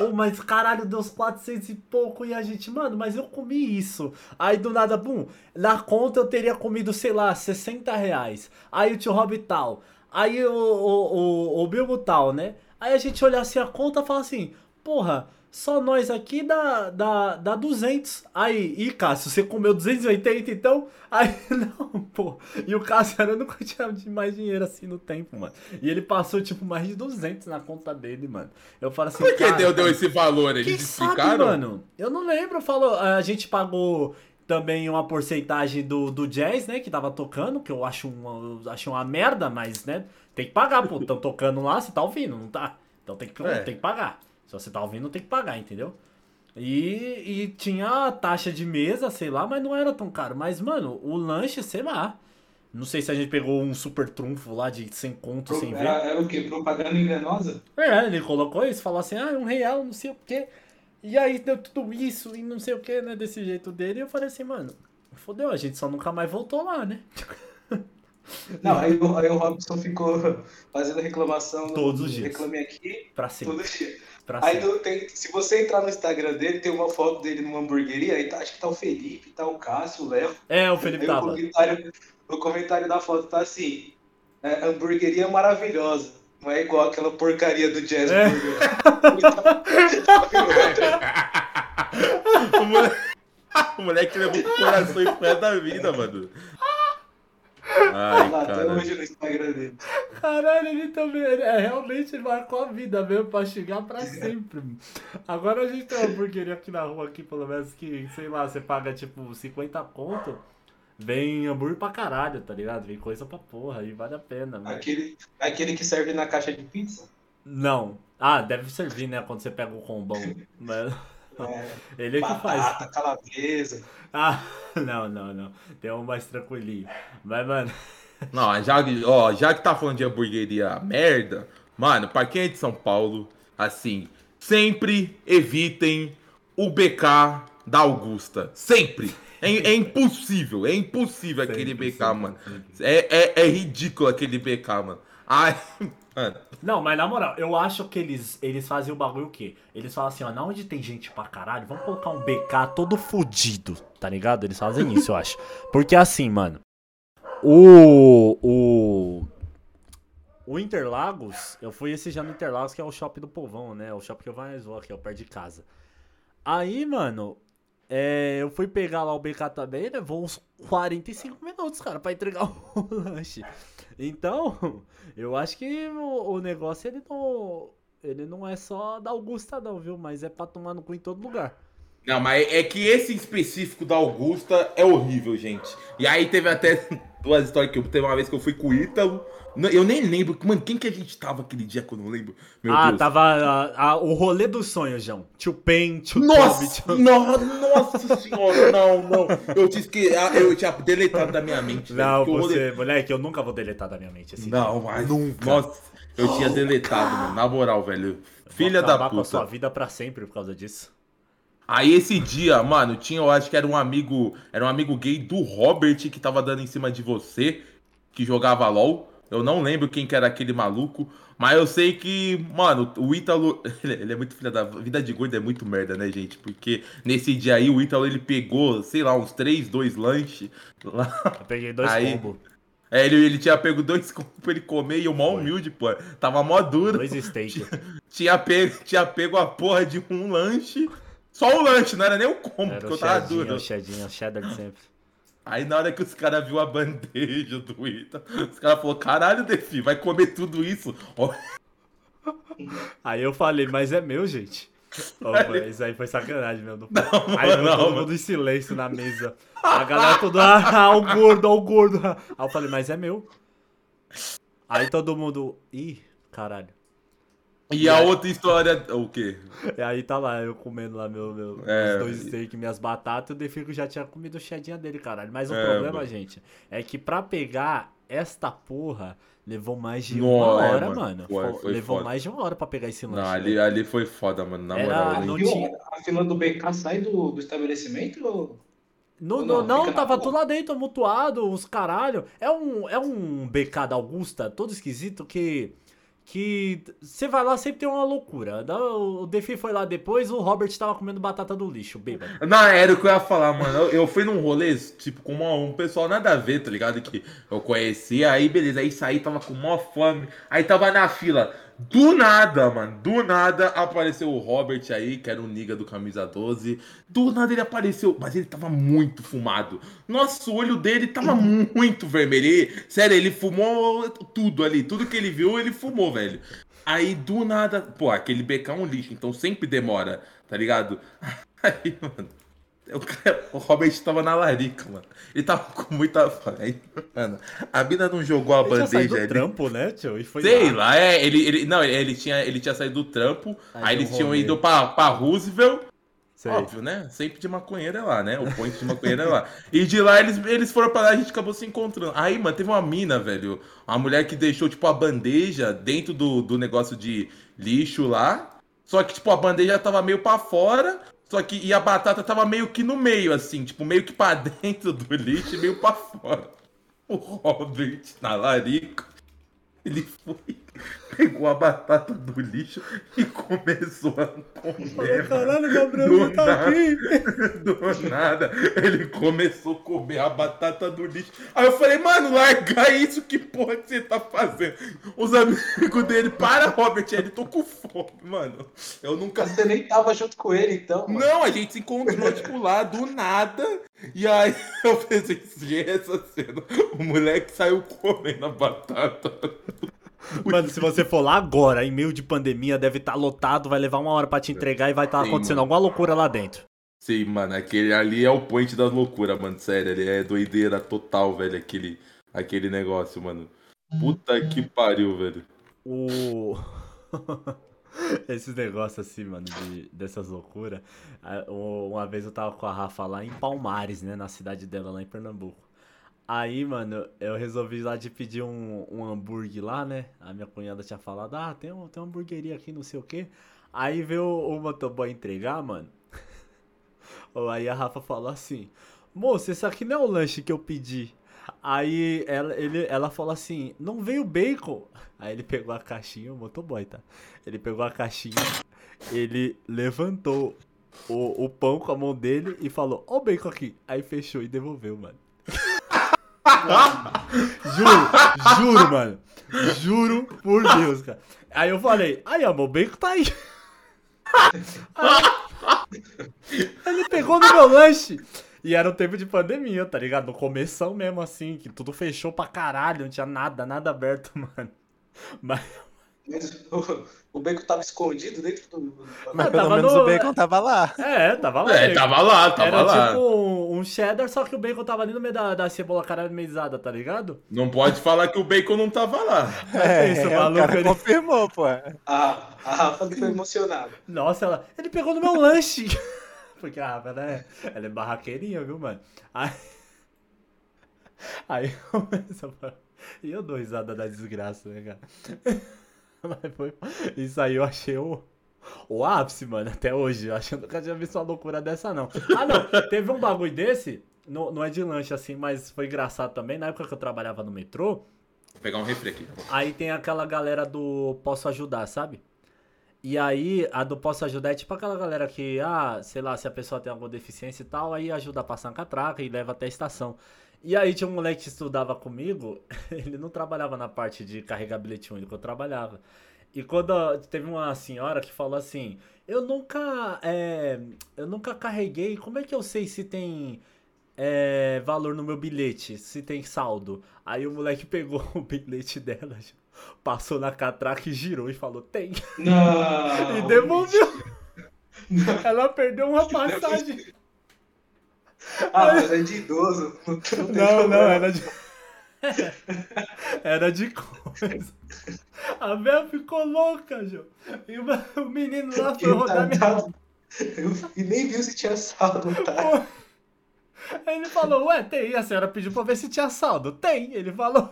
B: Ô, mas caralho, deu uns 400 e pouco e a gente, mano, mas eu comi isso. Aí do nada, bum, na conta eu teria comido, sei lá, 60 reais. Aí o tio Rob tal. Aí o, o, o, o Bilbo tal, né? Aí a gente olha assim a conta e fala assim, porra, só nós aqui dá, dá, dá 200. Aí, e Cássio, você comeu 280 então? Aí, não, pô. E o Cássio era, eu nunca tinha mais dinheiro assim no tempo, mano. E ele passou, tipo, mais de 200 na conta dele, mano. Eu falo assim,
A: Por que deu, deu esse valor? Eles explicaram?
B: mano? Eu não lembro, falou. A gente pagou também uma porcentagem do, do jazz, né? Que tava tocando, que eu acho uma, eu acho uma merda, mas, né? Tem que pagar, pô. Tão tocando lá, você tá ouvindo, não tá? Então tem que,
A: É.
B: tem que pagar. Se você tá ouvindo, tem que pagar, entendeu? E, e tinha a taxa de mesa, sei lá, mas não era tão caro. Mas, mano, o lanche, sei lá. Não sei se a gente pegou um super trunfo lá de 100 conto sem ver.
E: Era, era o quê? Propaganda enganosa?
B: É, ele colocou isso, falou assim, ah, um real, não sei o quê. E aí deu tudo isso e não sei o que, né, desse jeito dele. E eu falei assim, mano, fodeu, a gente só nunca mais voltou lá, né?
E: Não, aí, o- aí o Robson ficou fazendo reclamação.
B: Todos os dias.
E: Reclame aqui,
B: Pra sempre.
E: todo dia.
B: Pra
E: Aí
B: sempre.
E: tem- se você entrar no Instagram dele, tem uma foto dele numa hamburgueria, aí tá- acho que tá o Felipe, tá o Cássio, o Léo.
B: É, o
E: Aí
B: Felipe
E: o
B: tava.
E: comentário, o comentário da foto tá assim: é, hamburgueria maravilhosa. Não é igual aquela porcaria do Jazz
B: É.
A: O, moleque, o moleque levou pro coração e resto da vida, mano. Ai,
E: Tá até hoje no Instagram dele.
B: Caralho, ele também. É, realmente marcou a vida mesmo pra chegar pra sempre. Agora a gente tem uma hamburgueria aqui na rua, aqui, pelo menos que, sei lá, você paga tipo 50 conto. Vem hambúrguer pra caralho, tá ligado? Vem coisa pra porra e vale a pena. mas-
E: Aquele, aquele que serve na caixa de pizza.
B: Não. Ah, deve servir, né? Quando você pega o combão. Mas
E: É,
B: ele é que faz.
E: batata, calabresa.
B: Ah, não, não, não. Tem um mais tranquilinho. Mas, mano.
A: Não, já, ó, já que tá falando de hamburgueria merda, mano, pra quem é de São Paulo, assim, sempre evitem o BK da Augusta. Sempre. É, é impossível, é impossível aquele
B: Sempre,
A: BK,
B: sempre,
A: mano.
B: sempre.
A: É, é, é ridículo aquele BK, mano. Ai, mano.
B: Não, mas na moral, eu acho que eles, eles fazem o bagulho o quê? Eles falam assim, ó, na onde tem gente pra caralho, vamos colocar um BK todo fudido, tá ligado? Eles fazem isso, eu acho. Porque assim, mano, o. O. O Interlagos, eu fui esse já no Interlagos, que é o shopping do povão, né? O shopping que eu mais vou aqui, ó, perto de casa. Aí, mano, é, eu fui pegar lá o BK também, levou uns 45 minutos, cara, pra entregar o lanche. Então, eu acho que o, o negócio ele não, ele não é só da Augusta não, viu? Mas é pra tomar no cu em todo lugar.
A: Não, mas é que esse específico da Augusta é horrível, gente. E aí teve até duas histórias que eu teve uma vez que eu fui com o Ítalo. Eu nem lembro, mano, quem que a gente tava aquele dia que eu não lembro? Meu
B: ah,
A: Deus.
B: tava ah, ah, o rolê dos sonhos, João. Tio Pen, tio Toby,
A: Nossa,
B: tio...
A: no- nossa senhora, não, não. Eu tinha, que, ah, eu tinha deletado da minha mente. velho,
B: Não,
A: porque o rolê-
B: você, moleque, eu nunca vou deletar da minha mente esse
A: Não, mas.
B: Nunca.
A: Nossa, eu tinha deletado, mano. Na moral, velho. Filha da
B: acabar com a sua
A: puta.
B: vida pra sempre por causa disso.
A: Aí esse dia, mano, tinha, eu acho que era um amigo. Era um amigo gay do Robert que tava dando em cima de você, que jogava LOL. Eu não lembro quem que era aquele maluco. Mas eu sei que, mano, o Ítalo. Ele, é muito filha da. Vida de gordo é muito merda, né, gente? Porque nesse dia aí o Ítalo ele pegou, sei lá, uns 3, 2 lanches. Lá.
B: Eu peguei dois
A: Aí-
B: combos,
A: É, ele, ele tinha pego dois copos pra ele comer e o mó humilde, pô. Tava mó duro.
B: dois steak.
A: Tinha pego, tinha pego a porra de um lanche. Só o lanche, não era nem o combo,
B: Era
A: porque
B: o
A: eu tava duro.
B: o cheddinho, o cheddar de sempre.
A: Aí na hora que os caras viu a bandeja do Ita, os caras falaram, caralho, Defi, vai comer tudo isso?
B: Aí eu falei, mas é meu, gente. Isso aí foi sacanagem, meu. Não,
A: Não,
B: aí
A: não,
B: todo mundo em silêncio na mesa. A galera toda, ah, o gordo, ó, o gordo. Aí eu falei, mas é meu. Aí todo mundo, ih, caralho.
A: E a outra história, o quê?
B: E aí tá lá, eu comendo lá meu, meu
A: É,
B: os dois
A: e-
B: steak, minhas batatas, e o Defico já tinha comido o cheddinha dele, caralho. Mas o
A: É,
B: problema,
A: mano.
B: gente, é que pra pegar esta porra, levou mais de
A: Não,
B: uma hora,
A: mano.
B: mano.
A: Foi-
B: Fo-
A: foi
B: levou
A: foda.
B: mais de uma hora pra pegar esse lanche.
A: Não, ali, ali foi foda, mano, na
B: Era-
A: moral. eu
B: não tinha-
E: A fila do BK sai do, do estabelecimento? Ou...
B: No,
E: não,
B: não,
E: na
B: tava tudo lá dentro, mutuado, os caralho. É um, é um BK da Augusta, todo esquisito, que. Que você vai lá, sempre tem uma loucura. O Defi foi lá depois, o Robert tava comendo batata do lixo, bêbado.
A: Não, era o que eu ia falar, mano. Eu, fui num rolê, tipo, com uma- um pessoal nada a ver, tá ligado? Que eu conhecia, aí beleza, aí saí, tava com mó fome, aí tava na fila. Do nada, mano, do nada apareceu o Robert aí, que era o niga do camisa 12. Do nada ele apareceu, mas ele tava muito fumado. Nossa, o olho dele tava muito vermelho. Ele- sério, ele fumou tudo ali, tudo que ele viu, ele fumou, velho. Aí do nada, pô, aquele BK é um lixo, então sempre demora, tá ligado? Aí, mano, o, cara- o Robert tava na larica, mano. Ele tava com muita fome. Mano, a mina não jogou a
B: Ele
A: bandeja
B: do
A: ali.
B: trampo, né, tio? E foi
A: Sei
B: lá.
A: lá, é, ele, ele, não, ele, tinha, ele tinha saído do trampo,
B: Aí
A: aí eles tinham ido pra, pra Roosevelt,
B: Sei.
A: óbvio, né? Sempre de maconheiro é lá, né? O point de maconheiro é lá. E de lá eles, eles foram pra lá e a gente acabou se encontrando. Aí, mano, teve uma mina, velho, uma mulher que deixou, tipo, a bandeja dentro do, do negócio de lixo lá, só que, tipo, a bandeja tava meio pra fora, Só que e a batata tava meio que no meio, assim, tipo, meio que pra dentro do lixo e meio pra fora. O Robert na larica, ele foi, pegou a batata do lixo e começou a comer.
B: Caralho, Gabriel,
A: Do
B: tá
A: nada.
B: aqui.
A: Do nada, ele começou a comer a batata do lixo. Aí eu falei, mano, larga isso, que porra que você tá fazendo? Os amigos dele, para, Robert, ele tô com fome, mano. Eu nunca.
E: Você nem tava junto com ele, então, mano.
A: Não, a gente se encontrou, tipo, lá do nada. E aí eu presenciei essa cena. O moleque saiu comendo a batata.
B: Mano, se você for lá agora, em meio de pandemia, deve estar lotado, vai levar uma hora pra te entregar e vai estar
A: Sim,
B: acontecendo
A: mano.
B: alguma loucura lá dentro.
A: Sim, mano, aquele ali é o point das loucuras, mano. Sério, ele é doideira total, velho, aquele, aquele negócio, mano. Puta que pariu, velho.
B: O. Esses negócios assim, mano, de, dessas loucuras. Uma vez eu tava com a Rafa lá em Palmares, né? Na cidade dela, lá em Pernambuco. Aí, mano, eu resolvi lá de pedir um, um hambúrguer lá, né? A minha cunhada tinha falado, ah, tem, um, tem uma hamburgueria aqui, não sei o quê. Aí veio o motoboy entregar, mano. Aí a Rafa falou assim, moço, esse aqui não é o lanche que eu pedi. Aí ela, ele, ela falou assim, não veio bacon. Aí ele pegou a caixinha, o motoboy, tá? Ele pegou a caixinha, ele levantou o, o pão com a mão dele e falou, ó o bacon aqui. Aí fechou e devolveu, mano. juro, juro, mano. Juro por Deus, cara. Aí eu falei, ai amor, o bacon tá aí. Aí ele pegou no meu lanche. E era um tempo de pandemia, tá ligado? No começão mesmo, assim, que tudo fechou pra caralho, não tinha nada, nada aberto, mano. Mas
E: Mas o, o bacon tava escondido dentro do.
D: Mas
B: Ah,
D: pelo
B: tava
D: menos
B: no-
D: o bacon tava lá.
B: É, tava lá.
A: É,
B: bacon.
A: tava lá, tava
B: Era
A: lá.
B: tipo um, um cheddar, só que o bacon tava ali no meio da, da cebola caramelizada, tá ligado?
A: Não pode falar que o bacon não tava lá.
D: É,
B: isso,
D: o
B: maluco,
D: cara
B: ele-
D: confirmou, pô.
E: A, a Rafa ficou emocionada.
B: Nossa, ela. Ele pegou no meu lanche! Porque a Rafa, ela é, ela é barraqueirinha, viu, mano? Aí. Aí começa a falar. E eu dou risada da desgraça, né, cara? Mas foi. Isso aí eu achei o. O ápice, mano, até hoje. Eu acho que eu nunca tinha visto uma loucura dessa, não. Ah, não. Teve um bagulho desse. Não, não é de lanche assim, mas foi engraçado também. Na época que eu trabalhava no metrô,
A: Vou pegar um refri aqui.
B: Aí tem aquela galera do Posso Ajudar, sabe? E aí, a do Posso Ajudar é tipo aquela galera que, ah, sei lá, se a pessoa tem alguma deficiência e tal, aí ajuda a passar uma catraca e leva até a estação. E aí tinha um moleque que estudava comigo, ele não trabalhava na parte de carregar bilhete único, eu trabalhava. E quando teve uma senhora que falou assim, eu nunca, é, eu nunca carreguei, como é que eu sei se tem é, valor no meu bilhete, se tem saldo? Aí o moleque pegou o bilhete dela, passou na catraca e girou e falou, tem.
E: Não!
B: E devolveu. Ela perdeu uma passagem.
E: Ah, mas é de idoso. Não,
B: Não, não, era de. Era de coisa. A Bel ficou louca, Jô. E o menino lá foi rodar.
E: Eu e nem viu se tinha saldo, tá?
B: Aí ele falou, ué, tem. A senhora pediu pra ver se tinha saldo. Tem. Ele falou.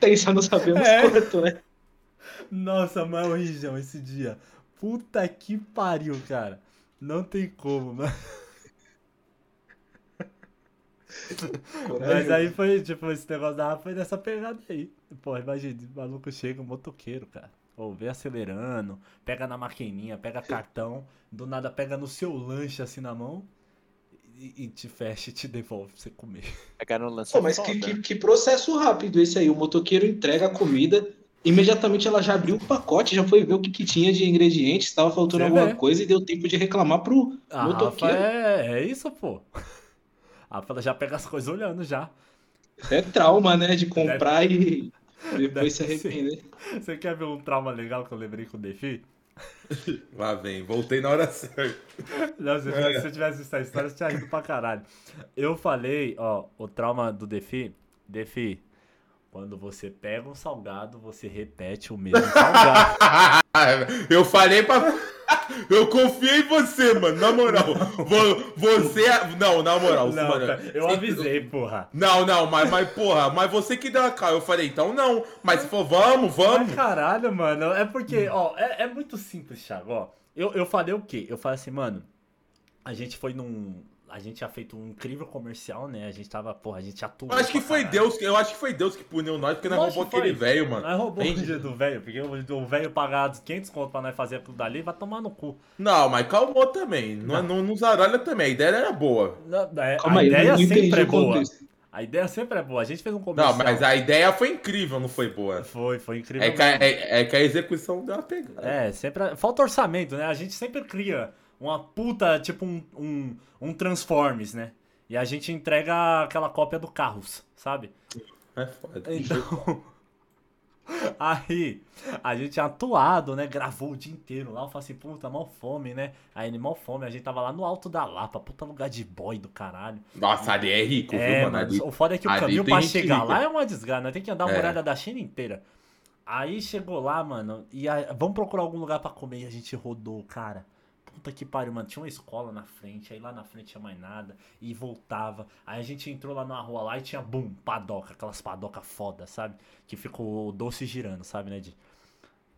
E: Tem, só não sabemos
B: É.
E: quanto, né?
B: Nossa, mas horrível esse dia. Puta que pariu, cara. Não tem como, mano. Mas aí foi, tipo, esse negócio da Rafa foi dessa pegada aí. Pô, imagina, o maluco chega, um motoqueiro, cara. Ou vem acelerando, pega na maquininha, pega cartão, do nada pega no seu lanche assim na mão e, e te fecha e te devolve pra você comer.
D: Pegaram no lance
E: Pô, mas que, que, que processo rápido esse aí. O motoqueiro entrega a comida, imediatamente ela já abriu o pacote, já foi ver o que, que tinha de ingredientes, estava faltando
B: Você
E: alguma
B: vê.
E: coisa e deu tempo de reclamar pro
B: A Rafa
E: motoqueiro.
B: é, é isso, pô. A Rafa ela já pega as coisas olhando já.
E: É trauma, né? De comprar e
B: Deve
E: depois se
B: ser.
E: arrepender.
B: Você quer ver um trauma legal que eu lembrei com o Defi?
A: Lá vem, voltei na hora certa.
B: Não, se, eu tivesse- se eu tivesse visto a história, você tinha rido pra caralho. Eu falei, ó, o trauma do Defi. Defi, quando você pega um salgado, você repete o mesmo salgado.
A: Eu falei pra. Eu confiei em você, mano. Na moral. Vo- Você. Não, na moral.
B: Não,
A: mano.
B: cara, eu avisei, porra.
A: Não, não, mas, mas porra, mas você que deu a cara. Eu falei, então não. Mas se for, vamos,
B: Mas
A: vamos.
B: caralho, mano, é porque, ó, é, é muito simples, Thiago, ó. Eu, eu falei o quê? Eu falei assim, mano, a gente foi num. A gente tinha feito um incrível comercial, né? A gente tava, porra, a gente atuou.
A: Eu acho que foi
B: caralho.
A: Deus, que- eu acho que foi Deus que puniu nós, porque nós
B: Lógico
A: roubou aquele velho, mano.
B: Nós roubou
A: Hein?
B: o do velho, porque o velho pagar 500 conto pra nós fazer aquilo dali, vai tomar no cu.
A: Não, mas calmou também. Não, não, não zaralha também. A ideia era boa.
B: Não, é-
E: Calma
B: a
E: aí,
B: ideia sempre é boa.
E: contexto.
B: A ideia sempre é boa. A gente fez um comercial.
A: Não, mas a ideia foi incrível, não foi boa.
B: Foi, foi incrível.
A: É que, a, é, é que a execução deu uma pegada.
B: É, sempre. Falta orçamento, né? A gente sempre cria uma puta, tipo um, um, um Transformers, né? E a gente entrega aquela cópia do Carros, sabe?
A: É foda.
B: Então. Aí, a gente atuado, né? Gravou o dia inteiro lá. Eu falei assim, puta, mal fome, né? Aí, mal fome. A gente tava lá no alto da Lapa, puta lugar de boy do caralho.
A: Nossa, ali é rico,
B: É,
A: viu, mano? Ali-
B: o foda é que o caminho pra chegar
A: rica.
B: lá é uma desgraça, nós tem que andar uma
A: É.
B: muralha da China inteira. Aí chegou lá, mano, e aí, vamos procurar algum lugar pra comer e a gente rodou, cara. Puta que pariu, mano. Tinha uma escola na frente, aí lá na frente tinha mais nada, e voltava. Aí a gente entrou lá numa rua lá e tinha, bum, padoca, aquelas padoca foda, sabe? Que ficou doce girando, sabe, né, Di?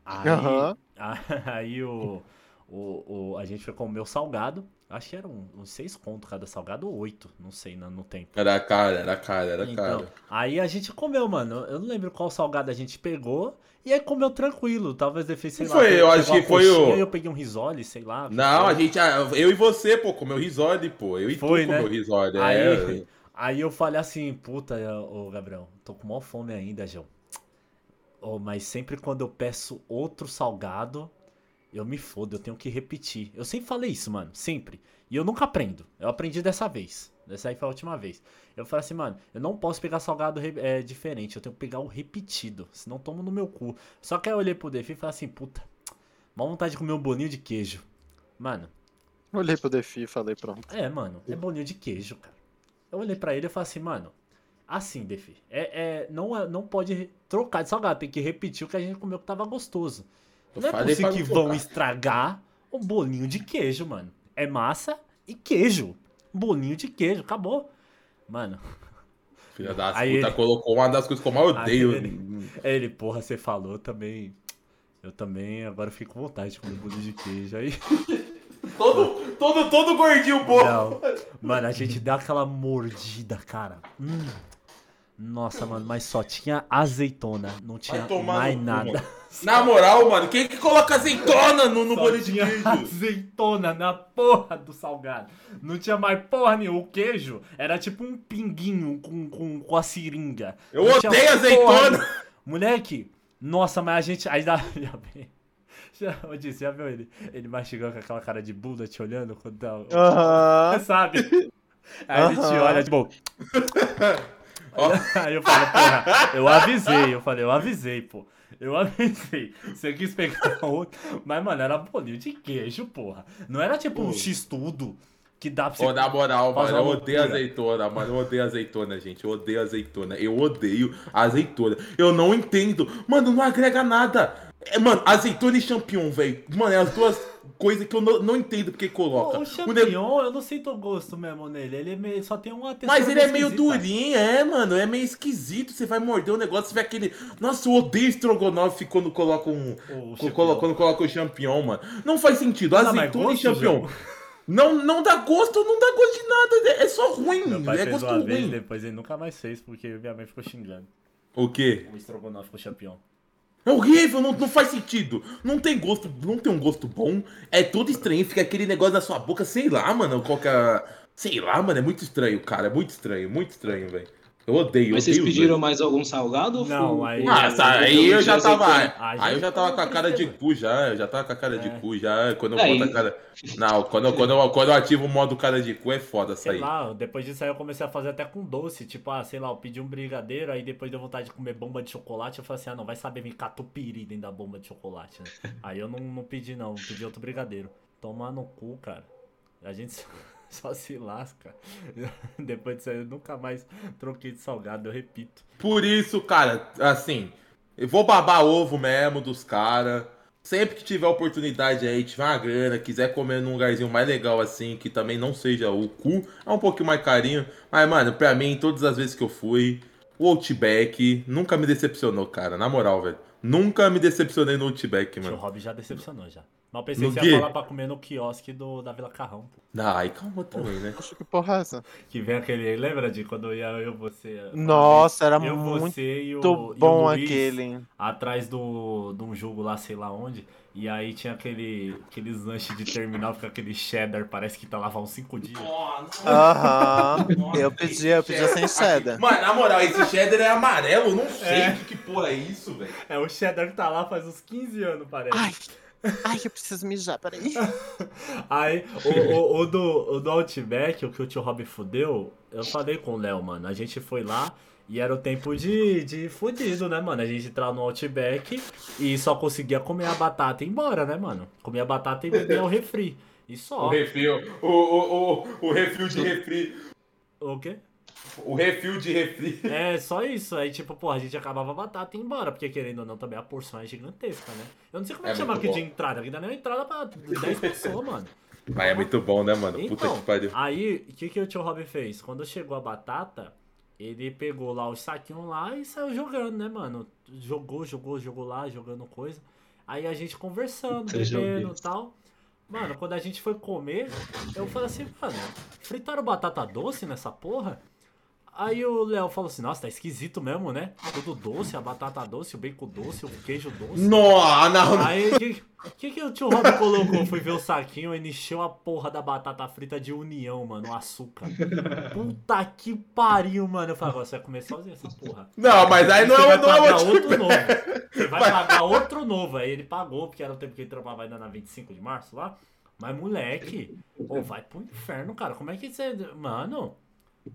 B: Aí,
D: Aham.
B: aí o, o, o, a gente foi comer o salgado. Acho que era um- uns seis contos cada salgado, ou oito, não sei, no, no tempo.
A: Era caro, era caro, era
B: Então,
A: caro.
B: aí a gente comeu, mano. Eu não lembro qual salgado a gente pegou. E aí comeu tranquilo. Talvez ele fez, sei lá.
A: Foi, eu acho que foi o-
B: Eu peguei um risole, sei lá.
A: Não, a gente. ah, Eu e você, pô, comeu risole, pô. Eu e
B: Foi,
A: tu
B: né?
A: comeu risole.
B: Aí,
A: É.
B: aí eu falei assim, puta, ô Gabriel, tô com maior fome ainda, João. Oh, mas sempre quando eu peço outro salgado, eu me fodo, eu tenho que repetir. Eu sempre falei isso, mano, sempre. E eu nunca aprendo. Eu aprendi dessa vez. Dessa aí foi a última vez. Eu falei assim, mano, eu não posso pegar salgado é, diferente, eu tenho que pegar o repetido, senão tomo no meu cu. Só que aí eu olhei pro Defi e falei assim, puta, má vontade de comer um bolinho de queijo. Mano,
D: Olhei pro Defi e falei, pronto.
B: é, mano, é bolinho de queijo, cara. Eu olhei pra ele e falei assim, mano, assim, Defi, é, é, não, é- não pode trocar de salgado, tem que repetir o que a gente comeu que tava gostoso.
A: Eu
B: não é
A: falei
B: possível
A: pra
B: que vão estragar o bolinho de queijo, mano. É massa e queijo. Bolinho de queijo, acabou. Mano,
A: Filha da puta
B: ele-
A: colocou uma das coisas que eu mais odeio.
B: Ele- ele, porra, você falou também. Eu também agora fiquei com vontade de comer bolinho de queijo. Aí.
A: Todo, todo, todo gordinho.
B: Não. Mano, a gente deu aquela mordida, cara. Hum. Nossa, mano, mas só tinha azeitona, não tinha mais
A: no
B: nada.
A: mano. Na moral, mano, quem que coloca azeitona no, no bolinho de queijo?
B: azeitona na porra do salgado. Não tinha mais porra nenhuma. O queijo era tipo um pinguinho com, com, com a seringa.
A: Eu
B: Não
A: odeio
B: porra
A: azeitona.
B: nenhuma. Moleque, nossa, mas a gente. Aí dá. Já, vi- já, eu disse, já viu ele? Ele mastigando com aquela cara de bunda te olhando quando tá.
D: Aham.
B: Sabe? Aí ele te olha, tipo. Aí eu falo, porra, eu avisei, eu falei, eu avisei, pô. Eu avisei. Você quis pegar outro. Mas, mano, era bolinho de queijo, porra. Não era tipo um
A: Pô.
B: x-tudo que dá pra você.
A: Ô, na moral, mano, eu odeio azeitona, mano. Eu odeio azeitona, gente. Eu odeio azeitona. Eu odeio azeitona. Eu não entendo. Mano, não agrega nada. É, mano, azeitona e champignon, velho. Mano, é as duas coisas que eu não, não entendo porque coloca.
B: O, o
A: O
B: champignon, eu não sinto gosto mesmo nele. Ele é meio- só tem uma
A: Mas ele é meio durinho, é, mano. É meio esquisito. Você vai morder o negócio, você vê aquele. Nossa, eu odeio estrogonofe quando coloca um.
B: O
A: Quando
B: champignon.
A: coloca, quando coloca o champignon, mano. Não faz sentido.
B: Não
A: Azeitona e
B: gosto,
A: champignon.
B: João?
A: Não, não dá gosto, não dá gosto de nada. É só ruim.
B: Meu pai
A: É gosto
B: uma vez,
A: ruim.
B: depois ele nunca mais fez, porque minha mãe ficou xingando.
A: O quê?
B: O estrogonofe com champignon.
A: É horrível, não, não faz sentido. Não tem gosto, não tem um gosto bom. É todo estranho, fica aquele negócio na sua boca, sei lá, mano. Qual que é... Sei lá, mano, é muito estranho, cara. É muito estranho, muito estranho, velho. Eu odeio,
E: Mas vocês
A: odeio.
E: pediram mais algum salgado? ou
B: Não, aí-
A: Ah, tá, aí eu já tava.
B: Ah,
A: Aí eu já tava com a cara de cu já. Eu já tava com a cara de
B: É.
A: cu já. Quando eu
E: Aí.
A: boto a cara. Não, quando, eu- quando, eu, quando eu ativo o modo cara de cu é foda
B: Sei
A: sair.
B: lá, depois disso aí eu comecei a fazer até com doce. Tipo, ah, sei lá, eu pedi um brigadeiro, aí depois deu vontade de comer bomba de chocolate. Eu falei assim, ah, não, vai saber me catupiry dentro da bomba de chocolate, né? aí eu não, não pedi, não, pedi outro brigadeiro. Tomar no cu, cara. A gente só, se lasca. Depois disso aí eu nunca mais troquei de salgado, eu repito.
A: Por isso, cara, assim, eu vou babar ovo mesmo dos caras. Sempre que tiver oportunidade aí, tiver uma grana, quiser comer num lugarzinho mais legal assim, que também não seja o cu, é um pouquinho mais carinho. Mas, mano, pra mim, todas as vezes que eu fui, o Outback nunca me decepcionou, cara. Na moral, velho. Nunca me decepcionei no Outback,
B: O
A: mano.
B: Rob já decepcionou já. Mas eu pensei
A: No
B: que ia falar pra comer no quiosque do, da Vila Carrão. pô.
A: Ai, calma também, né?
D: Acho que porra é essa?
B: Que vem aquele. Lembra de quando ia eu, você.
D: Nossa, era
B: eu,
D: muito
B: você e o, e
D: bom
B: o Luiz
D: aquele.
B: Atrás do, de um jogo lá, sei lá onde. E aí tinha aquele, aqueles lanches de terminal com aquele cheddar, parece que tá lá há uns 5 dias.
D: Aham. Eu pedi, eu pedi sem cheddar.
A: Mano, na moral, esse cheddar é amarelo, não sei
B: É.
A: que, que porra é isso, velho.
B: É o cheddar que tá lá faz uns 15 anos, parece.
D: Ai, ai, eu preciso mijar, peraí.
B: Aí, o, o, o do, o do Outback, o que o tio Rob fudeu, eu falei com o Léo, mano. A gente foi lá e era o tempo de, de fudido, né, mano? A gente entrava no Outback e só conseguia comer a batata e ir embora, né, mano? Comia a batata e bebia o refri. E
A: O
B: só.
A: refil, o, o, o, o refil de refri.
B: O quê?
A: O refil de refri.
B: É, só isso. Aí, tipo, porra, a gente acabava a batata e ia embora, porque querendo ou não, também a porção é gigantesca, né? Eu não sei como é
A: É
B: que chama
A: muito
B: aqui de
A: bom.
B: entrada, que dá nem uma entrada pra 10 pessoas, mano.
A: Mas é muito bom, né, mano? Puta
B: Então,
A: que pariu.
B: aí, o que, que o tio Rob fez? Quando chegou a batata, ele pegou lá os saquinhos lá e saiu jogando, né, mano? Jogou, jogou, jogou lá, jogando coisa. Aí a gente conversando, bebendo e tal. Mano, quando a gente foi comer, eu falei assim, mano, fritaram batata doce nessa porra? Aí o Léo falou assim, nossa, tá esquisito mesmo, né? Tudo doce, a batata doce, o bacon doce, o queijo doce.
A: Não, não, não.
B: Aí, o que, que, que o tio Rob colocou? Fui ver o saquinho, ele encheu a porra da batata frita de união, mano, o açúcar. Puta que pariu, mano. Eu falei, agora você vai comer sozinho essa porra.
A: Não, mas aí não é, não é
B: pagar
A: o
B: outro novo. Você vai pagar outro novo. Aí ele pagou, porque era o tempo que ele trampava ainda na 25 de março lá. Mas, moleque, ô, vai pro inferno, cara. Como é que você. Mano,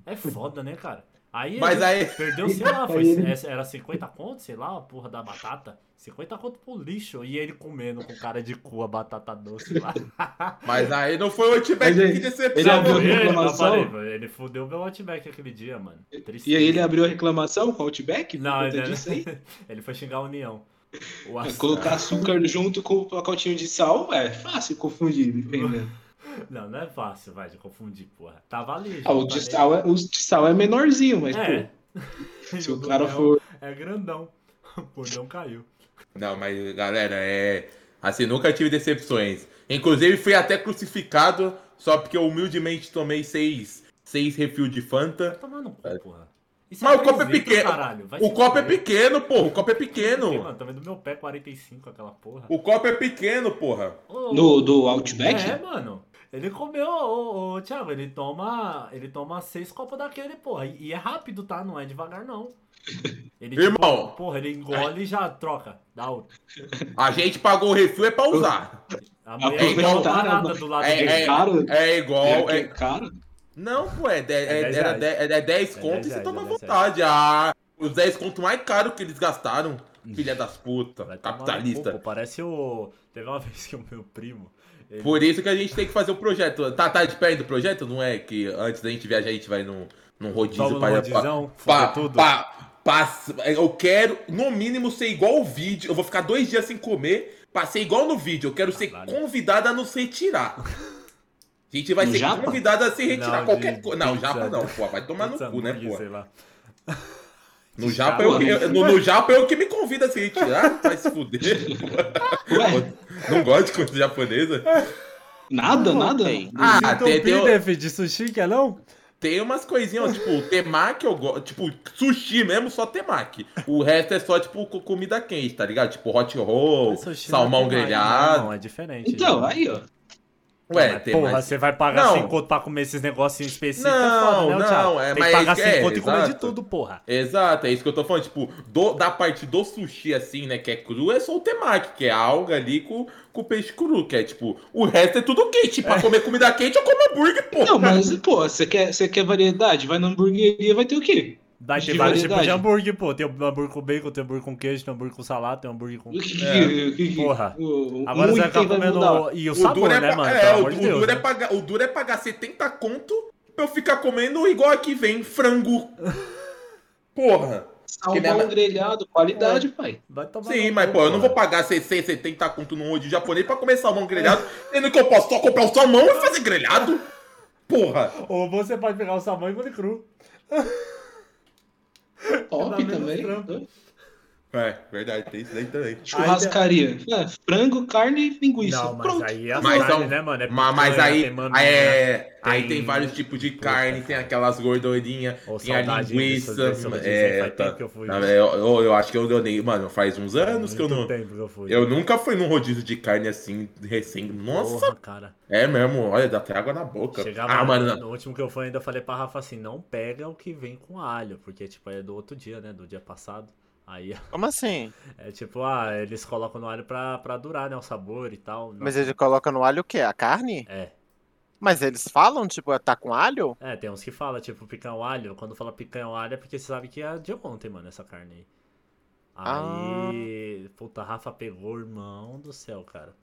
B: é foda, né, cara? Aí
A: Mas
B: ele
A: aí-
B: perdeu, sei lá, foi, era 50 conto, sei lá, a porra da batata. 50 conto pro lixo. E ele comendo com cara de cu a batata doce lá.
A: Mas aí não foi o Outback
E: ele-
A: que
E: ele
A: decepcionou.
E: abriu-
B: Ele, falei, ele fudeu meu Outback aquele dia, mano.
E: E aí ele abriu a reclamação com o Outback?
B: Não, ele,
E: disso aí?
B: ele foi xingar a União.
E: Colocar açúcar junto com o pacotinho de sal é fácil confundir, dependendo.
B: Não, não é fácil, vai, de confundir, porra. Tava ali.
E: Ah, o
B: junto
E: de sal é, o de sal é menorzinho, mas,
B: É.
E: pô, se o cara for.
B: É grandão. O cordão caiu.
A: Não, mas galera, é. Assim, nunca tive decepções. Inclusive, fui até crucificado só porque eu humildemente tomei seis, seis refil de Fanta.
B: Toma no cu, porra. Isso
A: Mas o copo é pequeno.
B: caralho. Vai
A: O copo é pequeno, porra. O copo é pequeno.
B: Mano, também do meu pé 45 aquela porra.
A: O copo é pequeno, porra.
E: No, do Outback?
B: É, mano. Ele comeu, ô, ô, Thiago, ele toma. Ele toma seis copos daquele, porra. E e é rápido, tá? Não é devagar, não. Ele, tipo,
A: Irmão.
B: porra, ele engole e já troca. Dá outro.
A: A gente pagou o refil é pra usar.
B: A mulher ficou parada
E: né?
B: do lado
A: É,
B: dele.
A: é,
E: caro?
A: é igual.
E: É,
A: É,
E: é caro?
A: Não, pô, é, de- é,
B: É 10
A: era
B: reais.
A: de- é 10
B: É
A: conto
B: 10
A: e você toma
B: é
A: à
B: 10
A: vontade. Ah, os 10 conto mais caro que eles gastaram. Filha das putas, capitalista.
B: cu, pô. Parece o. Teve uma vez que o meu primo. Ele-
A: Por isso que a gente tem que fazer o projeto. Tá, tá de pé do projeto? Não é que antes da gente viajar a gente vai num, num rodízio pra,
B: rodizão,
A: pra,
B: foder tudo.
A: pra- pra- Eu quero, no mínimo, ser igual o vídeo. Eu vou ficar dois dias sem comer pra ser igual no vídeo. Eu quero ser
B: Caralho.
A: convidado a nos retirar. A gente vai
E: No
A: ser
E: Japa?
A: convidado a se retirar
B: Não,
A: qualquer coisa. Não, Japa não, pô. Vai tomar no cu, né, pô?
B: sei lá.
A: No Japa, eu, eu- no, no Japa eu que me convido a se retirar. Vai se fuder.
E: Ué,
A: Não gosto de coisa japonesa.
E: nada, nada?
D: Ok.
A: Ah, tem, tem,
B: Def de sushi, que é não?
A: Tem umas coisinhas, tipo, temaki eu gosto. Tipo, sushi mesmo, só temaki. O resto é só, tipo, co- comida quente, tá ligado? Tipo, hot roll, salmão
B: não é temaki,
A: grelhado.
B: Não, é diferente.
E: Então,
B: né?
E: aí, ó.
A: Ué,
B: Mas,
A: tem
B: porra,
A: mais.
B: você vai pagar
A: Não.
B: 5 conto pra comer esses negocinhos específicos,
A: Não,
B: é foda, né,
A: não,
B: Thiago?
A: é,
B: Tem que
A: mas
B: pagar
A: é,
B: 5 conto e comer de
A: exato.
B: tudo, porra.
A: Exato, é isso que eu tô falando. Tipo, do- da parte do sushi, assim, né, que é cru, é só o temaki, que é alga ali com, com o peixe cru, que é tipo, o resto é tudo quente. Pra comer comida quente, eu como hambúrguer, pô.
E: Não, mas, pô, você quer, você quer variedade? Vai na hamburgueria, vai ter o quê?
B: Daí tem
E: De
B: vários tipos de hambúrguer, pô. Tem hambúrguer com bacon, tem hambúrguer com queijo, tem hambúrguer com salada, tem hambúrguer com...
A: É.
B: Porra.
E: o- o-
B: Agora você vai ficar comendo... E o,
A: O
B: sabor,
A: é,
B: né, mano?
A: é, o,
B: amor de
A: o
B: Deus,
A: duro é
B: né?
A: pagar, o duro é pagar 70 conto pra eu ficar comendo igual aqui vem, frango. Porra.
E: Salmão grelhado, qualidade, pai.
B: Vai tomar
A: Sim, mas pô, eu não vou pagar 60, 70 conto num rodízio japonês pra comer salmão grelhado, sendo que eu posso só comprar o salmão e fazer grelhado. Porra.
B: Ou você pode pegar o salmão e comer cru.
E: Top também.
B: trampo.
A: É, verdade, tem isso daí também.
E: Churrascaria. É, frango, carne e linguiça.
B: Não, mas
E: Pronto.
B: aí é as
A: Mas,
B: carnes,
A: não-
B: né, mano? É
A: Mas, mas aí,
B: tem maminha,
A: é, aí
B: tem-
A: tem vários tipos de carne, tem aquelas gordurinhas, tem a linguiça.
B: disso,
A: é, tá,
B: tempo que eu fui.
A: tá, eu, eu, eu acho que eu, nem. Mano, faz uns anos que eu
B: Muito
A: não.
B: tempo que eu fui.
A: Eu nunca fui num rodízio de carne assim, recém. Nossa,
B: Porra, cara.
A: é mesmo, olha, dá até água na boca.
B: Chegava
A: ah,
B: no,
A: mano,
B: no último que eu fui, ainda falei pra Rafa assim, não pega o que vem com alho, porque, tipo, é do outro dia, né, do dia passado. Aí,
D: Como assim?
B: é tipo, ah, eles colocam no alho pra, pra durar, né, o sabor e tal.
D: Mas
B: Nossa,
D: ele coloca no alho o quê? A carne?
B: É,
D: Mas eles falam, tipo, tá com alho?
B: é, tem uns que falam, tipo, picanha alho. Quando fala picanha alho é porque você sabe que é de ontem, mano, essa carne aí. Aí, puta, a Rafa pegou, irmão do céu, cara.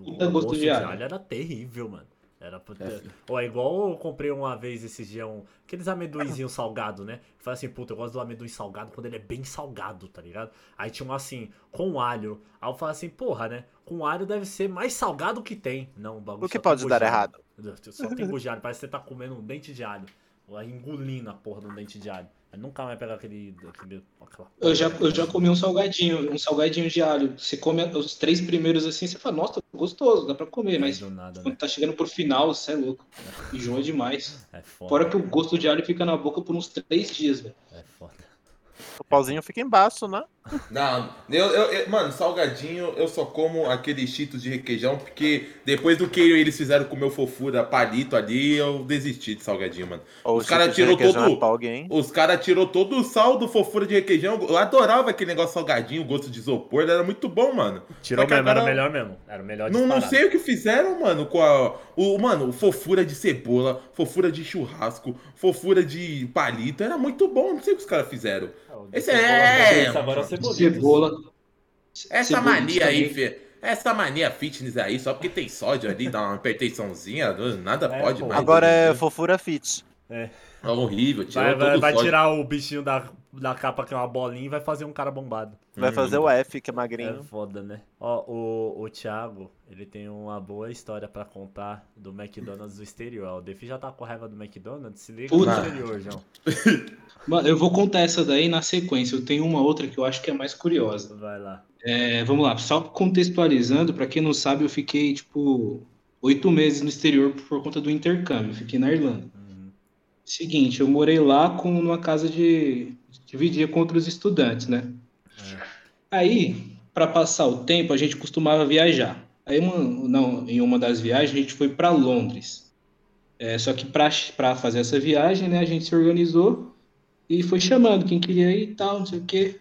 B: O
E: Puta gosto de alho.
B: era terrível, mano. Era puta...
A: É.
B: Ou é igual eu comprei uma vez esses dias, um... aqueles amendoinzinhos salgados, né? Eu falei assim, puta, eu gosto do amendoim salgado quando ele é bem salgado, tá ligado? Aí tinha um assim, com alho. Aí eu falei assim, porra, né? Com alho deve ser mais salgado que tem. Não, o bagulho
D: O que pode dar errado?
B: Só tem gosto de alho, parece que você tá comendo um dente de alho. Ou engolindo a porra de um dente de alho. Nunca vai pegar aquele. aquele aquela
E: Eu já, eu já comi um salgadinho, um salgadinho de alho. Você come os três primeiros assim, você fala, nossa, gostoso, dá pra comer, mas
B: do nada,
E: quando
B: né?
E: tá chegando pro final, você é louco. Enjoa demais.
B: É foda.
E: Fora que o gosto de alho fica na boca por uns três dias, velho.
B: É foda.
D: O pauzinho fica embaixo, né?
A: Não, eu, eu- eu- mano, salgadinho eu só como aqueles cheetos de requeijão, porque depois do que eles fizeram com o meu fofura palito ali, eu desisti de salgadinho, mano.
D: Ou
A: Os
D: o
A: cara
D: de
A: tirou todo-
D: é hein?
A: Os caras tirou todo o sal do fofura de requeijão. Eu adorava aquele negócio salgadinho, gosto de isopor, era muito bom, mano.
B: Tirou mesmo, era o melhor mesmo. Era o melhor
A: Não, não sei o que fizeram, mano, com a. O, mano, fofura de cebola, fofura de churrasco, fofura de palito. Era muito bom, não sei o que os caras fizeram.
B: Ah, o
A: Esse
B: cebola,
A: é-
B: esse Agora é cebolitas.
E: Cebola.
A: Essa
E: Cebolinha
A: mania aí. Fê. Essa mania fitness aí, só porque tem sódio ali, dá uma hipertensãozinha, nada
B: É,
A: pode
B: pô.
A: mais.
D: Agora é
A: né?
D: fofura fit.
A: É horrível, tirou
B: Vai, vai,
A: o
B: vai tirar o bichinho da, da capa que é uma bolinha e vai fazer um cara bombado.
D: Vai
A: Hum.
D: fazer o F, que é
B: É
D: magrinho.
B: foda, né? Ó, o, o Thiago, ele tem uma boa história pra contar do McDonald's do exterior. O Defi já tá com raiva do McDonald's, se liga
E: Puta.
B: no exterior, João.
E: Mano, eu vou contar essa daí na sequência. Eu tenho uma outra que eu acho que é mais curiosa.
B: Vai lá.
E: É, vamos lá, só contextualizando, pra quem não sabe, eu fiquei, tipo, oito meses no exterior por conta do intercâmbio. Eu Fiquei na Irlanda. Seguinte, eu morei lá com, numa casa de. dividia com outros estudantes, né? Aí, para passar o tempo, a gente costumava viajar. Aí, uma, não, em uma das viagens, a gente foi para Londres. É, só que para fazer essa viagem, né, a gente se organizou e foi chamando quem queria ir e tal, não sei o quê.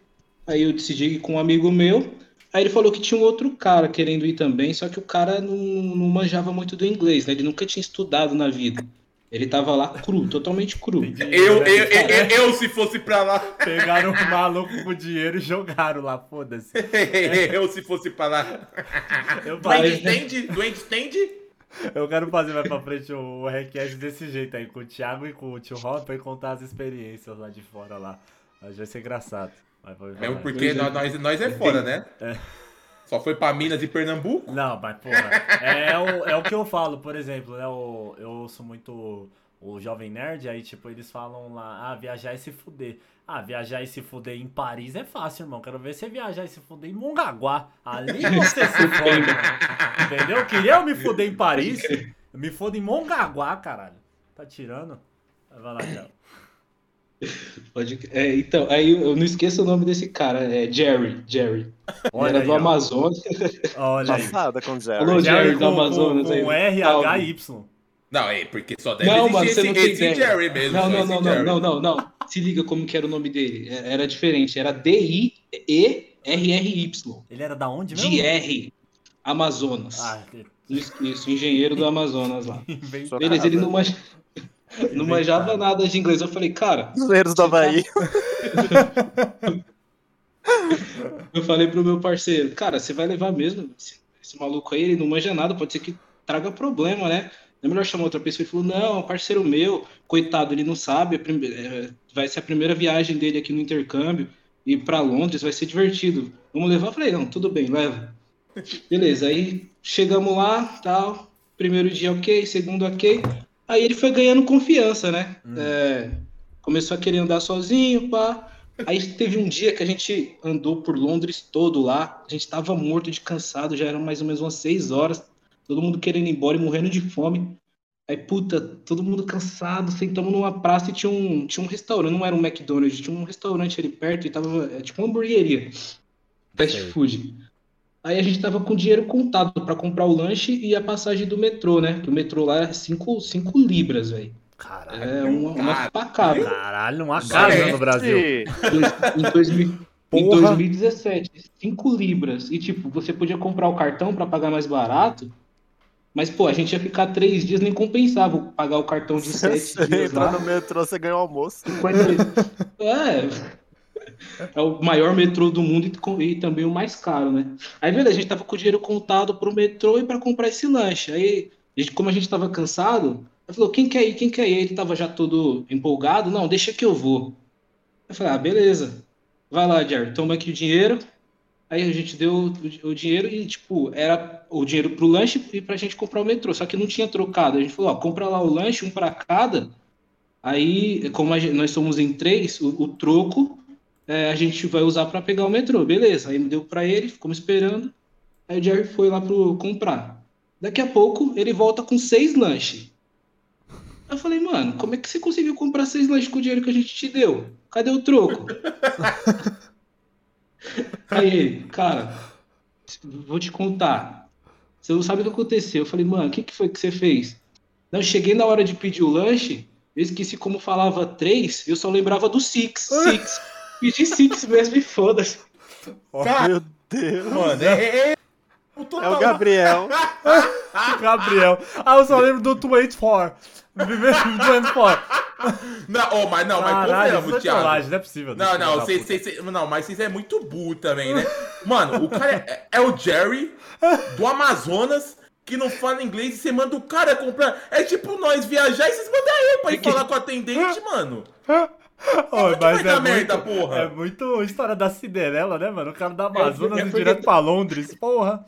E: Aí eu decidi ir com um amigo meu. Aí ele falou que tinha um outro cara querendo ir também, só que o cara não, não manjava muito do inglês, né? Ele nunca tinha estudado na vida. Ele tava lá cru, totalmente cru.
A: Eu, eu, eu, eu, eu, se fosse pra lá.
B: Pegaram o maluco com dinheiro e jogaram lá, foda-se.
A: eu, se fosse pra lá.
B: Eu,
A: Duende
B: falei,
A: stand? Duende stand?
B: eu quero fazer mais pra frente o, request desse jeito aí, com o Thiago e com o tio Hopper e contar as experiências lá de fora lá. Mas vai ser engraçado. Mas vai- vai-
A: Mesmo porque nós, nós, nós é fora, né? Só foi pra Minas e Pernambuco?
B: Não, mas porra, é o, é o que eu falo, por exemplo, né? o- eu ouço muito o Jovem Nerd, aí tipo, eles falam lá, ah, viajar e se fuder. Ah, viajar e se fuder em Paris é fácil, irmão. Quero ver você viajar e se fuder em Mongaguá. Ali você se fode. Entendeu? Queria eu me fuder em Paris, eu me foda em Mongaguá, caralho. Tá tirando? Vai lá, Thiago.
E: Pode... É, então, aí eu não esqueço o nome desse cara, é Jerry. Jerry.
B: Olha
E: era
B: aí,
E: do. Amazonas.
B: Olha.
D: Passada com o Jerry.
E: Alô,
B: Jerry
E: Jerry do Amazonas
B: com,
E: aí.
B: com RH-Y.
A: Não, é porque só deve
E: Não, mano, você
A: esse,
E: não tem
A: esse
E: ideia.
A: Jerry mesmo.
E: Não, não, não,
A: Jerry.
E: não, não, não, não. Se liga como que era o nome dele. É- Era diferente. Era D-I-E-R-R-Y.
B: Ele era da onde mesmo?
E: De R. Amazonas.
B: Ah,
E: Isso, isso, engenheiro do Amazonas lá. Beleza, ele não, manja... não manjava nada de inglês. Eu falei, cara,
D: Zoeiros do Havaí.
E: eu falei pro meu parceiro, cara, você vai levar mesmo esse, esse maluco aí, ele não manja nada, pode ser que traga problema, né? É melhor chamar outra pessoa. Ele falou, não, é parceiro meu, coitado, ele não sabe, é prime- é, vai ser a primeira viagem dele aqui no intercâmbio, e para Londres vai ser divertido. Vamos levar? Eu falei, não, tudo bem, leva. Beleza, aí chegamos lá, tal, primeiro dia ok, segundo ok, aí ele foi ganhando confiança, né? É, começou a querer andar sozinho, pá. Aí teve um dia que a gente andou por Londres todo lá, a gente tava morto de cansado, já eram mais ou menos umas seis horas, todo mundo querendo ir embora e morrendo de fome. Aí, puta, todo mundo cansado, sentamos numa praça e tinha um, tinha um restaurante, não era um McDonald's, tinha um restaurante ali perto e tava, é, tipo uma hamburgueria, fast food. Aí a gente tava com dinheiro contado pra comprar o lanche e a passagem do metrô, né? Que o metrô lá era 5 libras, velho.
B: Caralho.
E: É uma, uma
A: Cara,
E: facada.
B: Caralho, uma casa
A: é-
B: no Brasil.
E: Em, 2000 em
B: Porra.
E: 2017, 5 libras. E, tipo, você podia comprar o cartão pra pagar mais barato. Mas, pô, a gente ia ficar três dias, nem compensava pagar o cartão de sete dias lá.
D: no metrô, você ganha o almoço.
E: 50 É. É o maior metrô do mundo e, e também o mais caro, né? Aí, beleza, a gente tava com o dinheiro contado pro metrô e pra comprar esse lanche. Aí, a gente- como a gente tava cansado, ele falou: quem quer ir? Quem quer ir? Ele tava já todo empolgado. Não, deixa que eu vou. Eu falei: ah, beleza. Vai lá, Jair, toma aqui o dinheiro. Aí a gente deu o, o dinheiro e, tipo, era o dinheiro pro lanche e pra gente comprar o metrô. Só que não tinha trocado. A gente falou: ó, compra lá o lanche, um pra cada. Aí, como gente- nós somos em três, o, o troco é, a gente vai usar para pegar o metrô, beleza. Aí deu para ele, ficamos esperando. Aí o Jerry foi lá pro comprar. Daqui a pouco ele volta com seis lanches. Eu falei, mano, como é que você conseguiu comprar seis lanches com o dinheiro que a gente te deu? Cadê o troco? Aí ele, cara, vou te contar. Você não sabe o que aconteceu. Eu falei, mano, o que, que foi que você fez? Não, eu cheguei na hora de pedir o lanche, eu esqueci como falava três, eu só lembrava do six. Six. Pedi six mesmo e foda-se.
D: Meu Deus.
A: Mano, é, é, é o
D: É Gabriel.
B: Gabriel. Ah, eu só lembro do 24. Viver do 24.
A: Não, oh, mas não, mas
B: Caralho, isso
A: convenhamos,
B: é
A: Thiago.
B: não é possível.
A: Não, não,
B: puta.
A: cês- cês- não, mas vocês é muito burro também, né? Mano, o cara é, é o Jerry do Amazonas que não fala inglês e você manda o cara comprar. É tipo nós viajar e vocês mandam eu pra ir falar com o atendente, mano. Onde
B: mas é
A: merda,
B: muito,
A: porra?
B: É muito história da Cinderela, né, mano? O cara da Amazonas
E: é porque-
B: direto pra Londres, porra.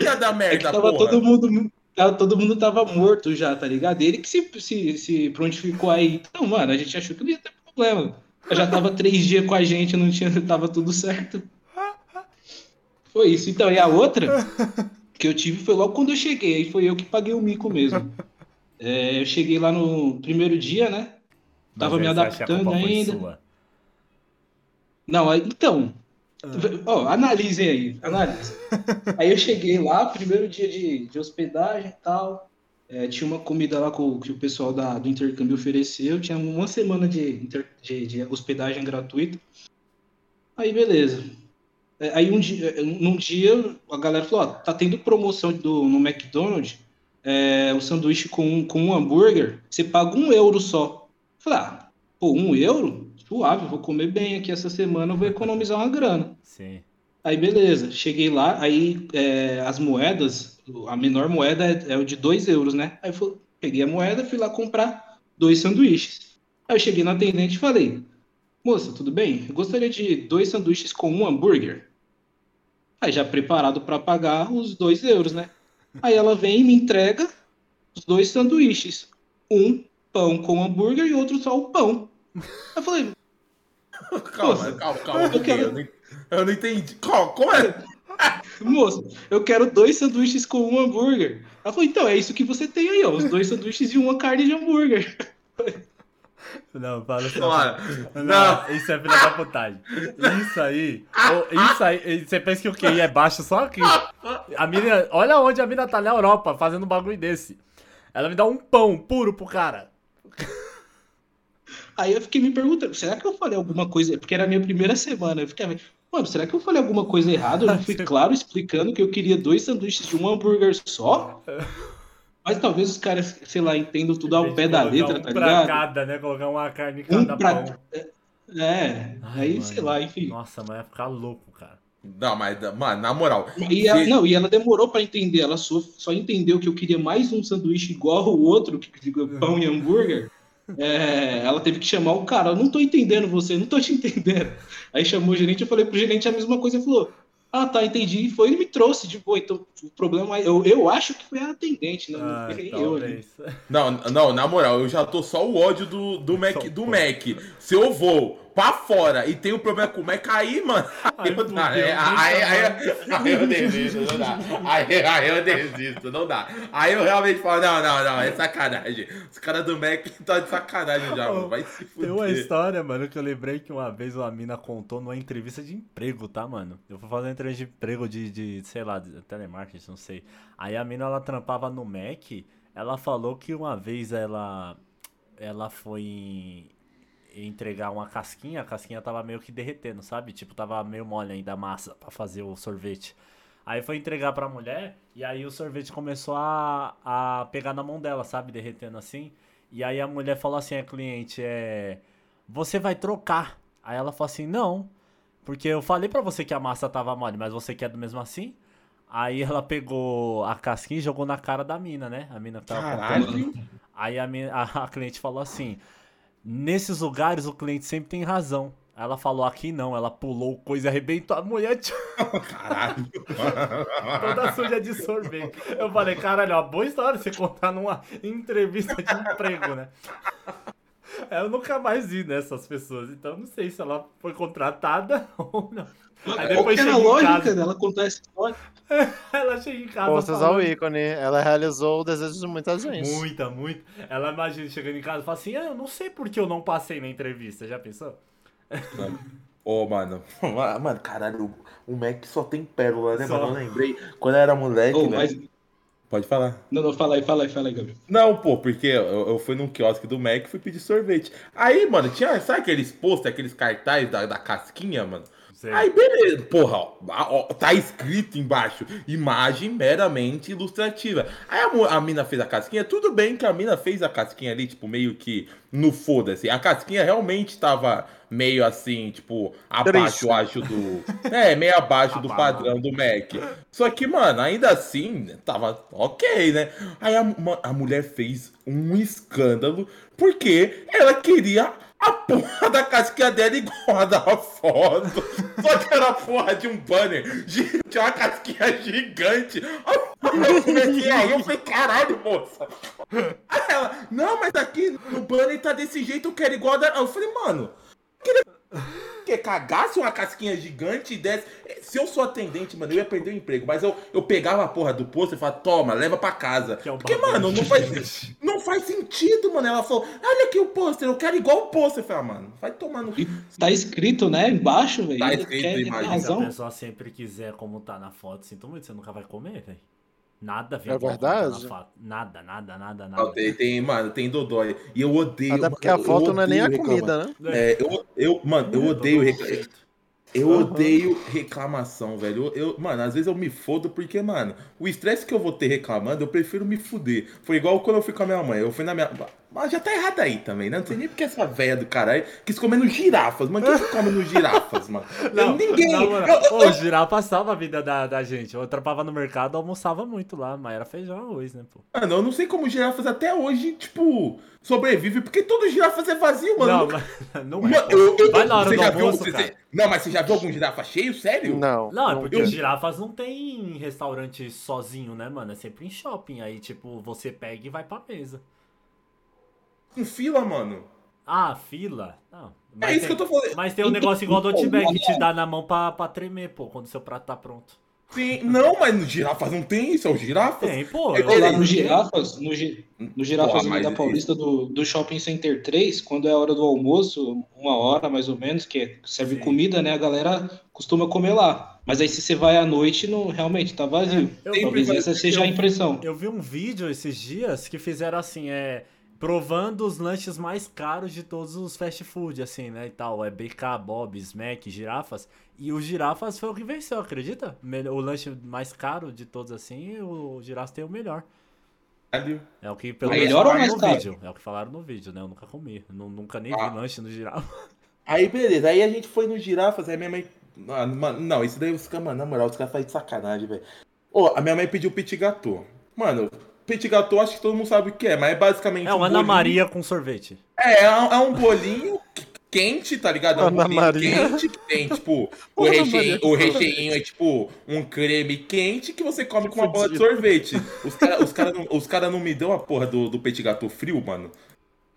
A: Ia dar
E: É que
A: merda,
E: tava
A: porra.
E: todo mundo. Tava, todo mundo tava morto já, tá ligado? Ele que se, se, se prontificou aí. Então, mano, a gente achou que não ia ter problema. Já tava três dias com a gente, não tinha, tava tudo certo. Foi isso. Então, e a outra que eu tive foi logo quando eu cheguei. Aí foi eu que paguei o mico mesmo. É, eu cheguei lá no primeiro dia, né? Tava me
B: que a
E: adaptando ainda. Não, então.
B: Ah.
E: Ó, analisem aí, analisem. aí eu cheguei lá, primeiro dia de, de hospedagem e tal. É, tinha uma comida lá com- que o pessoal da, do intercâmbio ofereceu. Tinha uma semana de, de, de hospedagem gratuita. Aí, beleza. É, aí, um dia, é, num dia, a galera falou: Ó, tá tendo promoção do, no McDonald's. É, o sanduíche com, com um hambúrguer, você paga um euro só. Falei, ah, pô, um euro? Suave, vou comer bem aqui essa semana, vou economizar uma grana.
B: Sim.
E: Aí beleza, cheguei lá, aí é, as moedas, a menor moeda é, é o de 2 euros, né? Aí eu peguei a moeda, fui lá comprar dois sanduíches. Aí eu cheguei na atendente e falei, moça, tudo bem? Eu gostaria de dois sanduíches com um hambúrguer. Aí já preparado para pagar os 2 euros, né? Aí ela vem e me entrega os dois sanduíches. Um pão com hambúrguer e outro só o pão. Eu falei,
A: Calma, calma, calma.
E: Eu quero-
A: Eu não, eu não entendi. Como é?
E: Moça, eu quero dois sanduíches com um hambúrguer. Ela falou, então, é isso que você tem aí, ó. Os dois sanduíches e uma carne de hambúrguer.
B: Não, fala assim. Não,
A: não.
B: isso é filha da putagem. Isso aí, isso aí, você pensa que o QI é baixo só aqui. A mina, olha onde a mina tá na Europa fazendo um bagulho desse. Ela me dá um pão puro pro cara.
E: Aí eu fiquei me perguntando, será que eu falei alguma coisa? Porque era a minha primeira semana. Eu ficava, mano, será que eu falei alguma coisa errada? Eu não fui claro explicando que eu queria dois sanduíches de um hambúrguer só? Mas talvez os caras, sei lá, entendam tudo ao pé da letra,
B: um
E: tá ligado?
B: cada, né? Colocar uma carne em
E: Um
B: cada
E: pra.
B: pão.
E: É,
B: Ai,
E: aí
B: mano.
E: sei lá, enfim.
B: Nossa, mas ia ficar louco, cara.
A: Não, mas, mano, na moral.
E: E ela, não, e ela demorou pra entender. Ela só, só entendeu que eu queria mais um sanduíche igual o outro, que digo, pão e hambúrguer. É, ela teve que chamar o cara. Eu não tô entendendo você, não tô te entendendo. Aí chamou o gerente, eu falei pro gerente a mesma coisa. Ele falou: Ah, tá, entendi. E foi ele me trouxe. De boa, então o problema é. Eu, eu acho que foi a atendente, não
B: Ai,
E: foi eu. né?
B: talvez.
A: Não, não, na moral, eu já tô só o ódio do, do, Mac, do. Mac. Se eu vou pra fora e tem o problema com o Mac, aí, mano.
B: Aí
A: eu, aí, aí, aí, desisto, não dá. Aí, aí eu desisto, não dá. Aí eu realmente falo, não, não, não, é sacanagem. Os caras do Mac tá de sacanagem já, mano. Vai se
B: Tem uma
A: fuder.
B: história, mano, que eu lembrei que uma vez uma mina contou numa entrevista de emprego, tá, mano? Eu fui fazer uma entrevista de emprego de, de sei lá, de telemarketing, não sei. Aí a mina, ela trampava no Mac, ela falou que uma vez ela, ela foi entregar uma casquinha, a casquinha tava meio que derretendo, sabe? Tipo, tava meio mole ainda a massa pra fazer o sorvete. Aí foi entregar pra mulher, e aí o sorvete começou a, a pegar na mão dela, sabe? Derretendo assim. E aí a mulher falou assim, a cliente, é. Você vai trocar. Aí ela falou assim, não. Porque eu falei pra você que a massa tava mole, mas você quer do mesmo assim? Aí ela pegou a casquinha e jogou na cara da mina, né? A mina que tava
A: Caralho.
B: Aí a, a- a cliente falou assim: Nesses lugares o cliente sempre tem razão. Ela falou aqui não, ela pulou coisa e arrebentou a mulher de-
A: Caralho.
B: toda suja de sorvete. Eu falei, caralho, é uma boa história você contar numa entrevista de emprego, né? Eu nunca mais vi nessas pessoas, então não sei se ela foi contratada ou não. Aí
E: Qual
B: depois
E: que era a lógica
B: casa,
E: dela contar essa história?
B: ela chega em casa
D: Forças ao ícone. Ela realizou o desejo de muita gente.
B: Muita, muito. Ela imagina chegando em casa e fala assim: ah, eu não sei por que eu não passei na entrevista. Já pensou?
A: Ô, mano. Mano, caralho, o Mac só tem pérola, né,
B: Só.
A: mano? Eu lembrei. Quando eu era moleque,
E: Ô,
A: velho.
E: mas...
A: Pode falar.
E: Não, não, fala aí, fala aí, fala aí, Gabriel.
A: Não, pô, porque eu, eu fui num quiosque do Mac e fui pedir sorvete. Aí, mano, tinha, sabe aqueles posters, aqueles cartazes da, da casquinha, mano?
B: Sei.
A: Aí, beleza, porra, ó, ó, tá escrito embaixo, imagem meramente ilustrativa. Aí a, a mina fez a casquinha, tudo bem que a mina fez a casquinha ali, tipo, meio que no foda-se. A casquinha realmente tava meio assim, tipo, abaixo, eu acho, do. É, meio abaixo do padrão do Mac. Só que, mano, ainda assim, tava ok, né? Aí a, a mulher fez um escândalo porque ela queria a porra da casquinha dela igual a da foto. Só que era a porra de um banner. gi- Tinha uma casquinha gigante. Eu comecei aí, eu falei, caralho, moça. Aí ela, não, mas aqui no banner tá desse jeito, eu quero igual a da. Eu falei, mano, que cagasse uma casquinha gigante e desse. Se eu sou atendente, mano, eu ia perder o emprego. Mas eu, eu pegava a porra do posto e falava, toma, leva pra casa.
B: Que é um
A: Porque, mano, não faz, não faz sentido, mano. Ela falou, olha aqui o pôster, eu quero igual o pôster. Eu falei, ah, mano, vai tomar no.
E: E tá escrito, né? Embaixo, velho.
A: Tá escrito
E: tem
B: Se a
E: razão.
B: pessoa sempre quiser como tá na foto, sinto muito, você nunca vai comer, velho. Nada vem
D: É
B: igual como tá
D: verdade?
B: Nada, nada, nada, nada.
A: tem, tem, mano, tem dodói. E eu odeio.
D: Até porque a foto não é nem a comida, né?
A: É, eu, eu, mano, eu odeio reclamar. Eu
D: Aham.
A: odeio reclamação, velho. Eu, eu- mano, às vezes eu me fodo porque, mano, o estresse que eu vou ter reclamando, eu prefiro me fuder. Foi igual quando eu fui com a minha mãe. Eu fui na minha. Mas já tá errado aí também, né? Não sei nem porque essa velha do caralho quis comer no girafas. Mano, quem que come no girafas, mano?
B: Não,
A: eu, ninguém. eu-
B: moral,
A: eu-
B: Ô, o girafa passava a vida da, da gente. Eu trampava no mercado, almoçava muito lá, mas era feijão e arroz, né, pô?
A: Mano, eu não sei como girafas até hoje, tipo, sobrevive, porque todo girafas é vazio, mano.
B: Não, mas não
A: Mano,
B: é.
A: eu- eu-
B: Vai na hora
A: você
B: do
A: já viu-
B: almoço,
A: você-. Não, mas você já viu algum girafa cheio? Sério?
D: Não.
B: Não, é porque
A: eu-
B: girafas não tem restaurante sozinho, né, mano? É sempre em shopping. Aí, tipo, você pega e vai pra mesa.
A: Com fila, mano.
B: Ah, fila? Não.
A: É isso que eu tô falando.
B: Mas tem um negócio igual do Outback que te dá na mão pra, pra tremer, pô, quando seu prato tá pronto.
A: Sim, não, mas no girafas não tem isso, é o girafas.
B: Tem, pô.
A: É
B: eu-
E: Pô, lá no Girafas, no, no Girafas
A: mas
E: da Paulista do, do Shopping Center 3, quando é a hora do almoço, uma hora mais ou menos, que é- serve
B: Sim.
E: comida, né? A galera costuma comer lá. Mas aí se você vai à noite, não, realmente tá vazio.
B: Eu-
E: Talvez
A: eu-
E: essa seja a impressão.
B: Eu vi um vídeo esses dias que fizeram assim, é. Provando os lanches mais caros de todos os fast food, assim, né? E tal. É BK, Bob's, Mac, girafas. E o girafas foi o que venceu, acredita? Melhor- O lanche mais caro de todos, assim, o girafas tem o melhor. É o que pelo menos
E: melhor ou
B: falaram no
E: caro?
B: vídeo. É o que falaram no vídeo, né? Eu nunca comi. Nu- nunca nem
A: Ah.
B: vi lanche no girafa.
A: Aí, beleza. Aí a gente foi no girafas, aí minha mãe. Ah, mano, não, isso daí os caras, mano, na moral, os caras fazem de sacanagem, velho. Ô, a minha mãe pediu petit gâteau. Mano, petit gâteau acho que todo mundo sabe o que é, mas é basicamente.
B: É o
A: um
B: Ana
A: bolinho-
B: Maria com sorvete.
A: É, é um, é um bolinho quente, tá ligado? É um
D: Ana
A: bolinho
D: Maria.
A: quente que tem, tipo, o recheio,
D: Maria
A: o recheinho é tipo um creme quente que você come com uma bola de sorvete. Os caras os cara não, os cara não me dão a porra do, do petit gâteau frio, mano.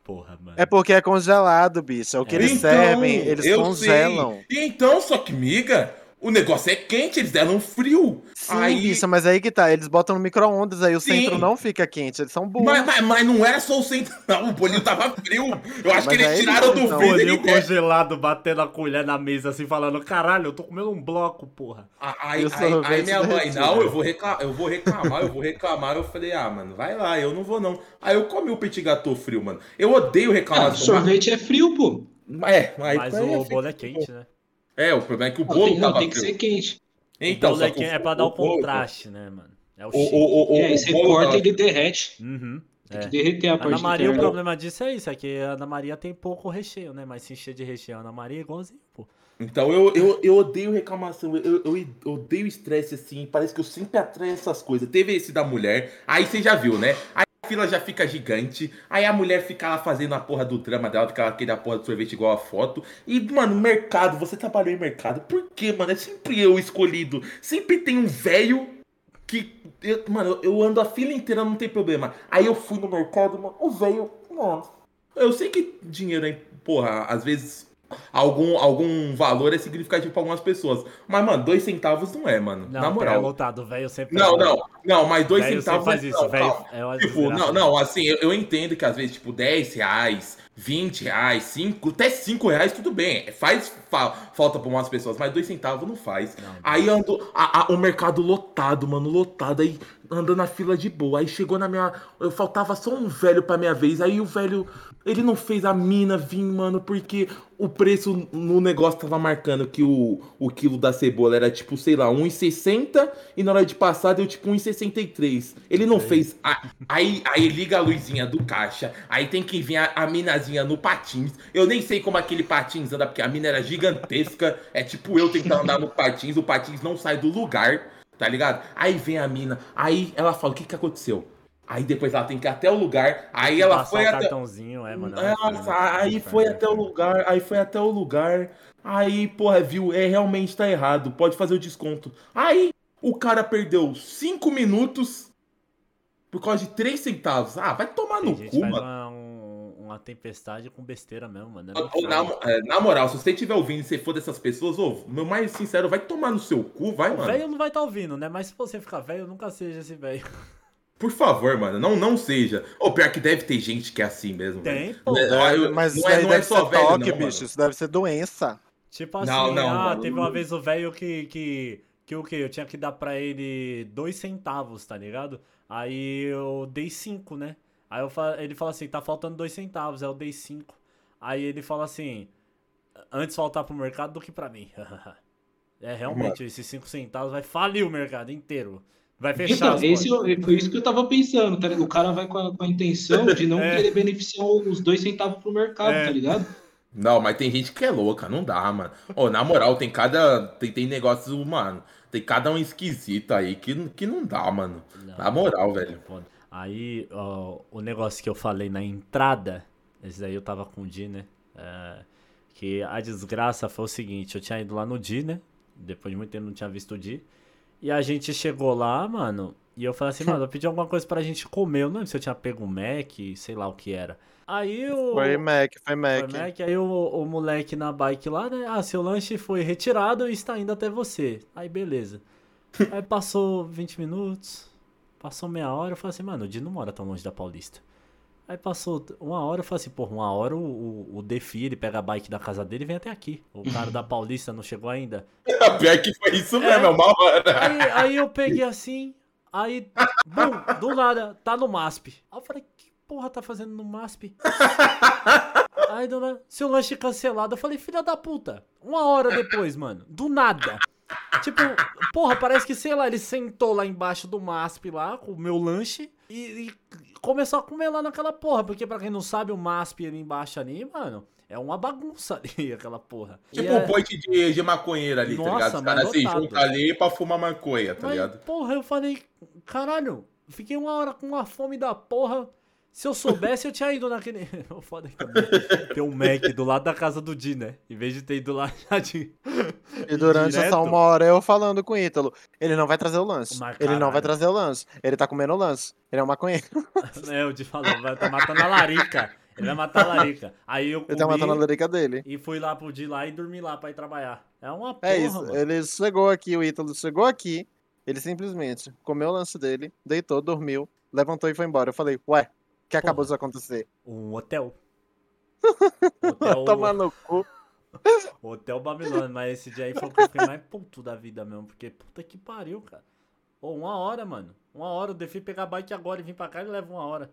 B: Porra, mano.
D: É porque é congelado, bicho. É o que eles
A: Então,
D: servem, eles congelam.
A: sei. Então, só que, miga, o negócio é quente, eles deram frio.
D: Sim,
A: aí,
D: bicho, mas aí que tá. Eles botam no micro-ondas, aí o
A: Sim.
D: centro não fica quente. Eles são burros.
A: mas, mas, mas não era só o centro, não. O bolinho tava frio. Eu acho que
D: Mas
A: eles
D: aí
A: tiraram
D: não,
A: do
D: então.
A: freezer e deram.
B: congelado, batendo a colher na mesa assim, falando: caralho, eu tô comendo um bloco, porra.
A: Aí,
D: o
A: aí, aí minha mãe, não, eu vou, reclamar, eu vou reclamar, eu vou reclamar. Eu falei, ah, mano, vai lá, eu não vou não. Aí eu comi o petit gâteau frio, mano. Eu odeio
E: Ah,
A: reclamar.
E: sorvete é frio, pô.
A: É, mas,
B: Mas o
A: é
B: bolo é quente, né?
A: É, o problema é que o
E: Não,
A: bolo
E: tem, não,
A: tava
E: tem que
A: frio.
E: ser quente.
A: Então,
B: o bolo é,
A: que
B: é pra dar o contraste, né, mano? É o
A: O, o, o, o
E: você
A: bolo
E: corta
A: tava-
E: e ele derrete.
B: Uhum.
E: Tem
B: É.
E: que derreter a
B: Ana
E: parte
B: Maria, o problema disso é isso, é que a Ana Maria tem pouco recheio, né? Mas se encher de recheio, a Ana Maria é igualzinho, pô.
A: Então eu, eu, eu odeio reclamação, eu, eu, eu odeio estresse assim, parece que eu sempre atraio essas coisas. Teve esse da mulher, aí você já viu, né? Aí a fila já fica gigante, aí a mulher fica lá fazendo a porra do drama dela, fica lá aquele a porra do sorvete igual a foto. E, mano, mercado, você trabalhou em mercado, por quê, mano? É sempre eu escolhido. Sempre tem um velho que. eu- mano, eu ando a fila inteira, não tem problema. Aí eu fui no mercado, mano, o velho, mano. Eu sei que dinheiro é, porra, às vezes algum, algum valor é significativo pra algumas pessoas. Mas, mano, dois centavos não é, mano.
B: Não,
A: na
B: é
A: moral.
B: lotado, velho sempre.
A: Não, não, não, mas dois
B: sempre
A: centavos.
B: faz
A: é-
B: isso,
A: não,
B: velho. É
A: Tipo, não, não, assim, eu, eu entendo que às vezes, tipo, 10 reais, 20 reais, 5, até 5 reais, tudo bem. Faz fa- falta pra umas pessoas, mas 2 centavos não faz.
B: Não,
A: aí ando a- a- o mercado lotado, mano, lotado, aí andando na fila de boa. Aí chegou na minha. Eu faltava só um velho pra minha vez. Aí o velho. Ele não fez a mina vir, mano, porque o preço no negócio tava marcando que o, o quilo da cebola era tipo, sei lá, 1,60 e na hora de passar deu tipo 1,63. Ele não fez. a- aí, aí liga a luzinha do caixa, aí tem que vir a, a minazinha no patins. Eu nem sei como aquele patins anda, porque a mina era gigantesca. É tipo eu tentando andar no patins, o patins não sai do lugar, tá ligado? Aí vem a mina, aí ela fala: o que que aconteceu? Aí depois ela tem que ir até o lugar, aí ela foi
B: o
A: até.
B: cartãozinho, é, mano. inferno, é
A: aí foi até o lugar, aí foi até o lugar. Aí, porra, viu? É realmente tá errado. Pode fazer o desconto. Aí o cara perdeu 5 minutos por causa de 3 centavos. Ah, vai tomar
B: Tem
A: no
B: gente
A: cu, mano.
B: uma, um- uma tempestade com besteira mesmo, mano. é
A: Ô, Na,
B: inferno.
A: é, na moral, se você estiver ouvindo e você for dessas pessoas, ô, meu mais sincero, vai tomar no seu cu, vai,
B: O
A: mano.
B: velho não vai estar ouvindo, né? Mas se você ficar velho, nunca seja esse velho.
A: Por favor, mano, não, não seja. Ou pior que deve ter gente que é assim mesmo.
B: Tem, pô.
A: É, eu-
D: Mas
A: não
D: isso
A: é,
D: aí
A: não é
D: deve
A: só
D: ser
A: velho,
D: toque,
A: não,
D: bicho.
A: mano.
D: Isso deve ser doença.
B: Tipo assim,
A: Não, não,
B: ah,
A: mano.
B: teve uma vez o velho que, que, que o que? Eu tinha que dar pra ele dois centavos, tá ligado? Aí eu dei cinco, né? Aí eu fa- ele fala assim, tá faltando dois centavos, aí eu dei cinco. Aí ele fala assim, antes faltar pro mercado do que pra mim. é, realmente, esses cinco centavos vai falir o mercado inteiro. Vai fechar
E: Então, esse, eu- foi isso que eu tava pensando, tá ligado? O cara vai com a, com a intenção de não
B: É.
E: querer beneficiar os dois centavos pro mercado,
B: É.
E: tá ligado?
A: Não, mas tem gente que é louca, não dá, mano. Ô, na moral, tem cada. Tem, tem negócios, mano. Tem cada um esquisito aí que, que não dá, mano.
B: Não.
A: Na moral, velho.
B: Foda. Aí, ó, o negócio que eu falei na entrada, esse daí eu tava com o Di, né? É, que a desgraça foi o seguinte, eu tinha ido lá no Di, né? Depois de muito tempo não tinha visto o Di. E a gente chegou lá, mano, e eu falei assim, mano, eu pedi alguma coisa pra gente comer. Eu não lembro se eu tinha pego um Mac, sei lá o que era. Aí o.
D: Foi Mac, foi
B: Foi
D: Mac.
B: Mac, aí o, o moleque na bike lá, né? Ah, seu lanche foi retirado e está indo até você. Aí beleza. Aí passou 20 minutos, passou meia hora, eu falei assim, mano, o Di não mora tão longe da Paulista. Aí passou uma hora, eu falei assim, porra, uma hora o, o, o Defi, ele pega a bike da casa dele e vem até aqui. O cara da Paulista não chegou ainda.
A: Pior que foi isso mesmo, é uma hora.
B: Aí, aí eu peguei assim, aí, bum, do nada, tá no MASP. Aí eu falei, que porra tá fazendo no MASP? Aí, do nada, seu lanche cancelado. Eu falei, filha da puta, uma hora depois, mano, do nada. Tipo, porra, parece que, sei lá, ele sentou lá embaixo do MASP lá, com o meu lanche, e, e começou a comer lá naquela porra. Porque, pra quem não sabe, o MASP ali embaixo ali, mano, é uma bagunça ali, aquela porra.
A: Tipo
B: é-
A: um point de, de maconheiro ali, tá
B: Nossa,
A: ligado? Os caras se
B: lotado.
A: juntam ali pra fumar maconha, tá
B: Mas,
A: ligado?
B: porra, eu falei, caralho, fiquei uma hora com uma fome da porra. Se eu soubesse, eu tinha ido naquele. O foda é que também tem um Mac do lado da casa do Di, né? Em vez de ter ido lá já de.
D: E durante
B: Direto.
D: essa uma hora eu falando com o Ítalo, ele não vai trazer o lance.
B: Mas,
D: Ele não vai trazer o lance. Ele tá comendo o lance. Ele é um maconheiro.
B: né, o Di falou, vai tá matando a larica. Ele vai matar a larica. Aí eu
D: Ele tá matando a
B: comi
D: larica dele.
B: e fui lá pro de lá e dormi lá pra ir trabalhar. É uma porra,
D: É isso,
B: mano.
D: ele chegou aqui, o Ítalo chegou aqui, ele simplesmente comeu o lanche dele, deitou, dormiu, levantou e foi embora. Eu falei, ué, o que acabou de acontecer?
B: Um hotel. Hotel,
D: Toma no cu.
B: hotel Babilônia, mas esse dia aí foi o que eu fiquei mais puto da vida mesmo, porque puta que pariu, cara. Ô, uma hora, mano. Uma hora, eu defi pegar bike agora e vim pra cá e leva uma hora.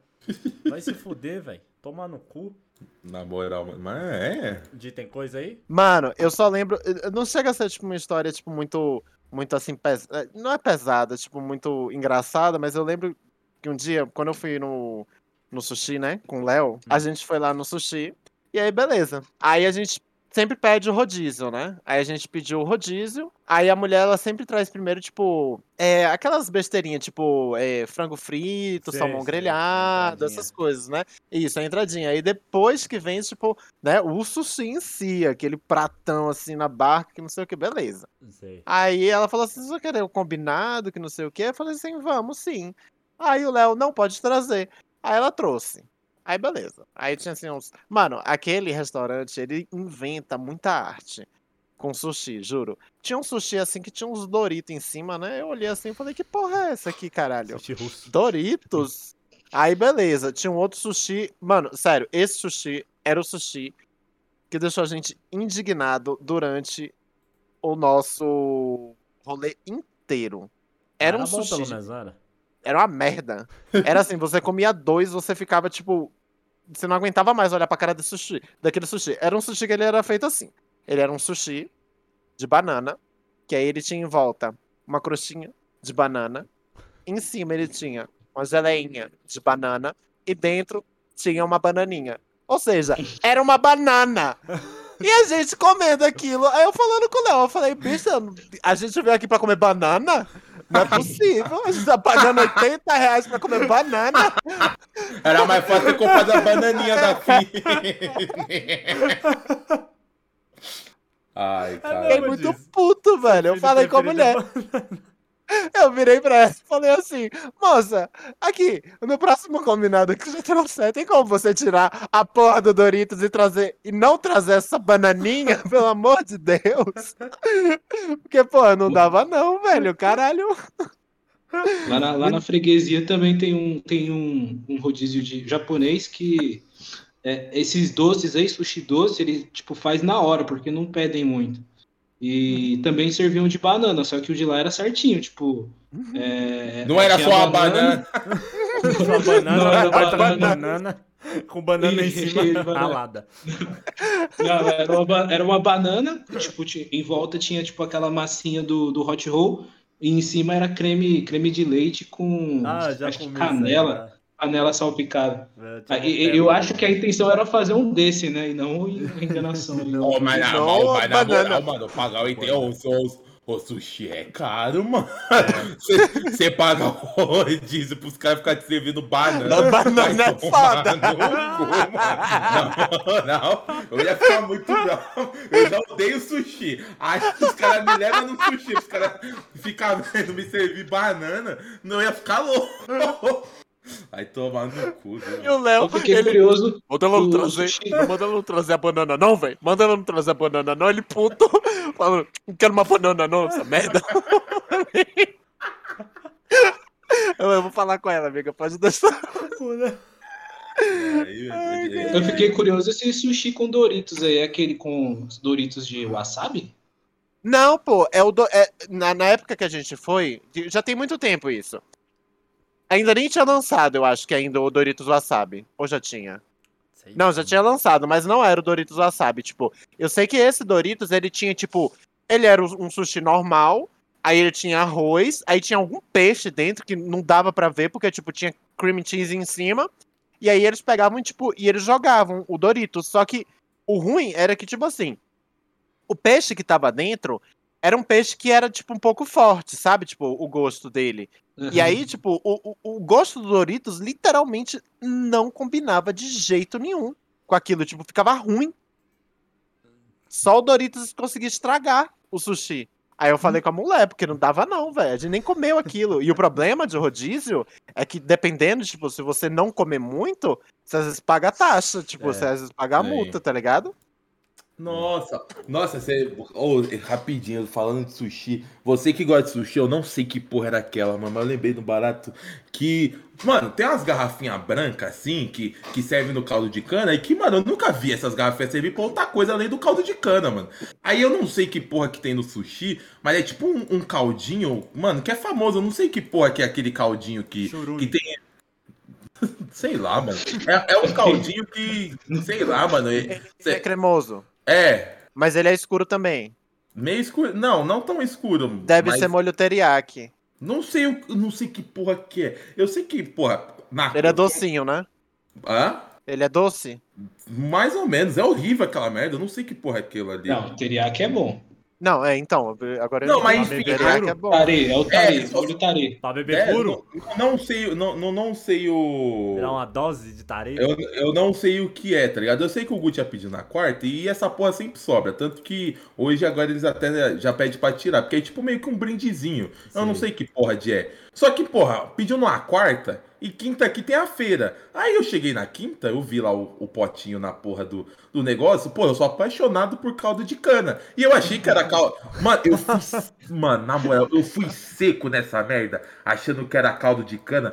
B: Vai se fuder, velho. Tomar no cu.
A: Na moral, mas é.
B: De tem coisa aí?
D: Mano, eu só lembro, não chega a ser tipo uma história tipo muito, muito assim, pes... eh, não é pesada, tipo muito engraçada, mas eu lembro que um dia, quando eu fui no, no sushi, né, com o Léo, a gente foi lá no sushi, e aí beleza. Aí a gente sempre pede o rodízio, né? Aí a gente pediu o rodízio, aí a mulher, ela sempre traz primeiro, tipo, é, aquelas besteirinhas, tipo, é, frango frito,
B: Sei,
D: salmão
B: sei,
D: grelhado, essas coisas, né? Isso, a entradinha. Aí depois que vem, tipo, né, o sushi em si, aquele pratão assim na barca, que não sei o que, beleza.
B: Sei.
D: Aí ela falou assim: você quer o combinado, que não sei o que? Eu falei assim: vamos sim. Aí o Léo, não pode trazer. Aí ela trouxe. Aí beleza. Aí tinha assim uns. Mano, aquele restaurante, ele inventa muita arte com sushi, juro. Tinha um sushi assim que tinha uns Doritos em cima, né? Eu olhei assim e falei: que porra é essa aqui, caralho?
B: Sushi russo.
D: Doritos? Aí beleza, tinha um outro sushi. Mano, sério, esse sushi era o sushi que deixou a gente indignado durante o nosso rolê inteiro. Era um
B: bom, pelo
D: sushi.
B: menos, não era?
D: Era uma merda. Era assim, você comia dois, você ficava tipo. Você não aguentava mais olhar pra cara desse sushi, daquele sushi. Era um sushi que ele era feito assim. Ele era um sushi de banana, que aí ele tinha em volta uma crostinha de banana. Em cima ele tinha uma geleinha de banana e dentro tinha uma bananinha. Ou seja, era uma banana. E a gente comendo aquilo. Aí eu falando com o Léo, eu falei, bicha, a gente veio aqui pra comer banana? Não é possível. A gente tá pagando 80 reais pra comer banana.
A: Era mais fácil comprar a bananinha da Fi. Ai, cara.
D: Fiquei muito
B: disso.
D: puto, velho. Eu falei com a mulher.
B: é
D: Eu virei pra ela e falei assim, moça, aqui, no próximo combinado que já trouxer, tem como você tirar a porra do Doritos e trazer e não trazer essa bananinha, pelo amor de Deus? Porque, pô, não dava não, velho, caralho.
E: Lá na, lá na freguesia também tem um, tem um, um rodízio de japonês que é, esses doces aí, sushi doce, ele tipo faz na hora, porque não pedem muito. E também serviam de banana, só que o de lá era certinho, tipo. é,
A: Não era só a banana.
B: Uma banana,
E: Não, era
B: baita
E: banana.
B: banana, com banana em
E: Ih,
B: cima, ralada.
E: Não, era uma, era uma banana, tipo, ti- em volta tinha tipo aquela massinha do, do hot roll, e em cima era creme, creme de leite com
B: Ah, já
E: acho canela,
B: isso aí, né?
E: Ah,
B: Eu
E: e- Eu acho que a intenção era fazer um desse, né? E não enganação.
A: Ô, mas, ah,
D: Não,
A: mas, mas na
D: banana.
A: moral, mano, pagar 80 o, o, o sushi é caro, mano.
B: É.
A: Você paga o rodízio pros caras ficarem te servindo banana.
D: A banana
A: vai
D: é foda.
A: cu, mano. Não, não, eu ia ficar muito bravo. Eu já odeio sushi. Aí os caras me levam no sushi, os caras ficam vendo me servir banana, não ia ficar louco. Vai tomar no cu, viu?
D: E o Léo,
E: Eu fiquei
D: ele,
E: curioso.
D: manda ela não trazer, manda ela não trazer a banana não, velho. Manda ela não trazer a banana não, ele puto, falando, não quero uma banana não, essa merda. Eu, eu vou falar com ela, amiga, pode deixar.
A: Aí, eu-
E: Eu fiquei curioso esse sushi com Doritos aí, é aquele com os Doritos de wasabi?
D: Não, pô, é o do, é, na, na época que a gente foi, já tem muito tempo isso. Ainda nem tinha lançado, eu acho que ainda o Doritos Wasabi. Ou já tinha?
B: Sei
D: Não, já tinha lançado, mas não era o Doritos Wasabi. Tipo, eu sei que esse Doritos, ele tinha, tipo, ele era um sushi normal, aí ele tinha arroz, aí tinha algum peixe dentro que não dava pra ver, porque, tipo, tinha cream cheese em cima. E aí eles pegavam, tipo, e eles jogavam o Doritos. Só que o ruim era que, tipo assim, o peixe que tava dentro era um peixe que era, tipo, um pouco forte, sabe? Tipo, o gosto dele. E
E: Uhum.
D: aí, tipo, o, o, o gosto do Doritos literalmente não combinava de jeito nenhum com aquilo. Tipo, ficava ruim. Só o Doritos conseguia estragar o sushi. Aí eu falei com a mulher, porque não dava não, velho. A gente nem comeu aquilo. E o problema de rodízio é que dependendo, tipo, se você não comer muito, você às vezes paga a taxa. Tipo,
B: É.
D: você às vezes paga a
A: É.
D: multa, tá ligado?
A: Nossa, nossa, você. Ô, rapidinho, falando de sushi. Você que gosta de sushi, eu não sei que porra era aquela, mano. Mas eu lembrei do barato que. Mano, tem umas garrafinhas brancas assim que, que servem no caldo de cana. E que, mano, eu nunca vi essas garrafinhas servir pra outra coisa além do caldo de cana, mano. Aí eu não sei que porra que tem no sushi, mas é tipo um, um caldinho, mano, que é famoso. Eu não sei que porra que é aquele caldinho que, que tem. Sei lá, mano. É, é um caldinho que. Sei lá, mano. É,
D: É cremoso.
A: É
D: Mas ele é escuro também.
A: meio escuro. Não, não tão escuro.
D: Deve
A: mas
D: ser molho teriyaki.
A: Não sei, o- não sei que porra que é. Eu sei que, porra. Na...
D: Ele é docinho, né?
A: Hã?
D: Ele é doce?
A: Mais ou menos. É horrível aquela merda. Eu não sei que porra é aquilo ali.
E: Não, teriyaki é bom.
D: Não, é, então. Agora eu
A: Não, mas
D: entendi.
A: enfim,
D: teriyaki
B: puro.
D: é bom.
E: Tare, é o tare,
A: É, só-
E: molho tare.
B: Pra beber
A: É,
B: puro?
A: não, não sei, não, não, não sei o.
B: Virar uma dose de tarefa?
A: Eu, eu não sei o que é, tá ligado? Eu sei que o Gucci ia pedir na quarta e essa porra sempre sobra. Tanto que hoje agora eles até já pedem pra tirar. Porque é tipo meio que um brindezinho. Eu não
B: Sim.
A: sei que porra de é. Só que, porra, pediu numa quarta e quinta aqui tem a feira. Aí eu cheguei na quinta, eu vi lá o, o potinho na porra do, do negócio. Pô, eu sou apaixonado por caldo de cana. E eu achei que era caldo. Mano, eu fui. Mano, na moral, eu fui seco nessa merda, achando que era caldo de cana.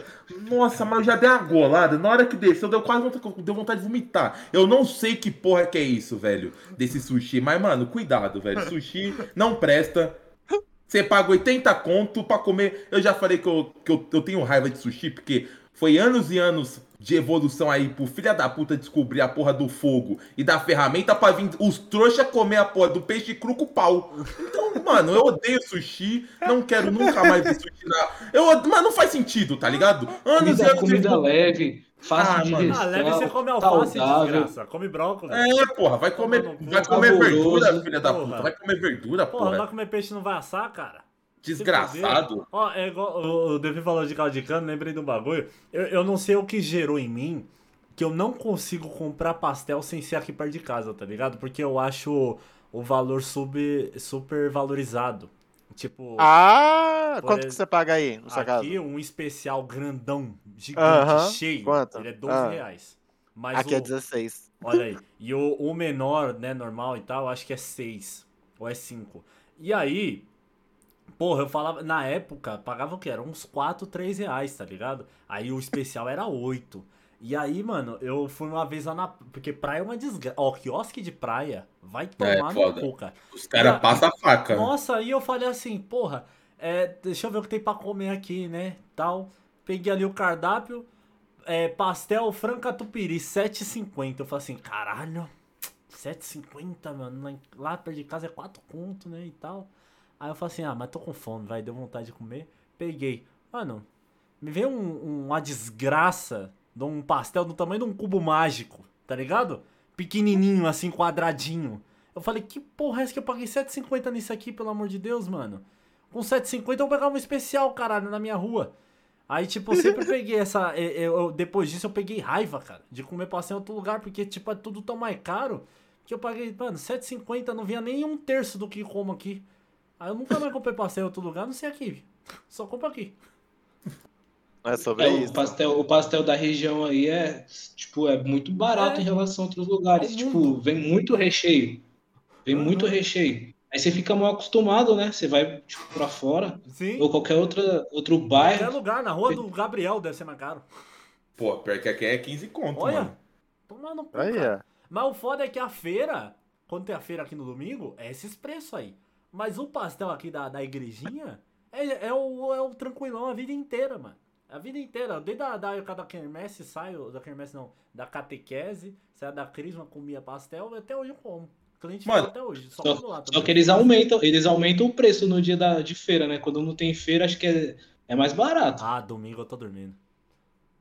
A: Nossa, mas eu já dei uma golada. Na hora que desceu, deu quase vontade, deu vontade de vomitar. Eu não sei que porra que é isso, velho, desse sushi. Mas, mano, cuidado, velho. Sushi não presta. Você paga 80 conto pra comer. Eu já falei que eu, que eu, eu tenho raiva de sushi, porque foi anos e anos de evolução aí pro filha da puta descobrir a porra do fogo e da ferramenta pra vir os trouxa comer a porra do peixe cru com pau. Então, mano, eu odeio sushi, não quero nunca mais ver sushi na. Eu, mas não faz sentido, tá ligado? Anos e
E: Comida,
A: anos
E: comida
A: de...
E: leve, fácil
A: Ah,
E: de
A: mano.
B: Ah, leve você come alface,
E: saudável.
B: desgraça. Come brócolis.
A: É, porra, vai comer,
B: cu,
A: vai comer
E: saboroso.
A: verdura, filha da puta. Vai comer verdura,
B: Porra,
A: porra.
B: vai comer peixe não vai assar, cara?
A: Desgraçado.
B: Ó, é igual o o Devi falou de caldo de cana, lembrei de um bagulho. Eu, eu não sei o que gerou em mim que eu não consigo comprar pastel sem ser aqui perto de casa, tá ligado? Porque eu acho o valor sub, super valorizado. Tipo,
D: Ah, quanto
B: ex-
D: que você paga aí no seu caso?
B: aqui um especial grandão, gigante,
D: Aham,
B: cheio.
D: quanto?
B: Ele é 12
D: Ah.
B: reais. Mas
D: Aqui
B: o,
D: é 16.
B: Olha aí. E o, o menor, né, normal e tal, acho que é 6. Ou é 5. E aí, porra, eu falava, na época, pagava o que? Era uns 4, 3 reais, tá ligado? Aí o especial era 8. E aí, mano, eu fui uma vez lá na. Porque praia é uma desgraça. Ó, quiosque de praia vai tomar no
A: foda.
B: cu, cara.
A: Os caras passam a faca.
B: Nossa, aí eu falei assim, porra, é, deixa eu ver o que tem pra comer aqui, né? Tal. Peguei ali o cardápio, é, pastel frango catupiry, 7,50. Eu falei assim, caralho, 7,50, mano. Lá perto de casa é 4 conto, né? E tal. Aí eu falei assim, ah, mas tô com fome, vai, deu vontade de comer. Peguei. Mano, me veio um- uma desgraça de um pastel do tamanho de um cubo mágico, tá ligado? Pequenininho, assim, quadradinho. Eu falei, que porra é essa que eu paguei 7,50 nisso aqui, pelo amor de Deus, mano? Com 7,50 eu vou pegar um especial, caralho, na minha rua. Aí, tipo, eu sempre peguei essa. eu- eu- depois disso eu peguei raiva, cara, de comer pastel em outro lugar, porque, tipo, é tudo tão mais caro que eu paguei, mano, 7,50 não vinha nem um terço do que como aqui. Aí eu nunca mais comprei pastel em outro lugar, não sei aqui. Só compro aqui.
D: É sobre
E: É, o,
D: isso.
E: pastel, o pastel da região aí é, tipo, é muito barato
B: É.
E: em relação a outros lugares.
B: É
E: tipo, vem muito recheio. Vem
B: Uhum.
E: muito recheio. Aí você fica mal acostumado, né? Você vai, tipo, pra fora,
B: Sim.
E: ou qualquer outra, outro
B: Qualquer
E: bairro.
B: lugar, na rua do Gabriel deve ser mais caro.
A: Pô, pior que aqui é 15 conto,
B: Olha,
A: mano.
B: toma no cu,
D: ó.
B: Mas o foda é que a feira, quando tem a feira aqui no domingo, é esses preços aí. Mas o pastel aqui da, da igrejinha é, é, o, é o tranquilão a vida inteira, mano. A vida inteira. Desde a da época da quermesse, saio, da quermesse não, da catequese, saio da crisma, comia pastel, até hoje eu como. Cliente
A: Mano,
B: até hoje, só,
E: Só, só que eles aumentam, eles aumentam o preço no dia da, de feira, né? Quando não tem feira, acho que é, é mais barato.
B: Ah, domingo eu tô dormindo.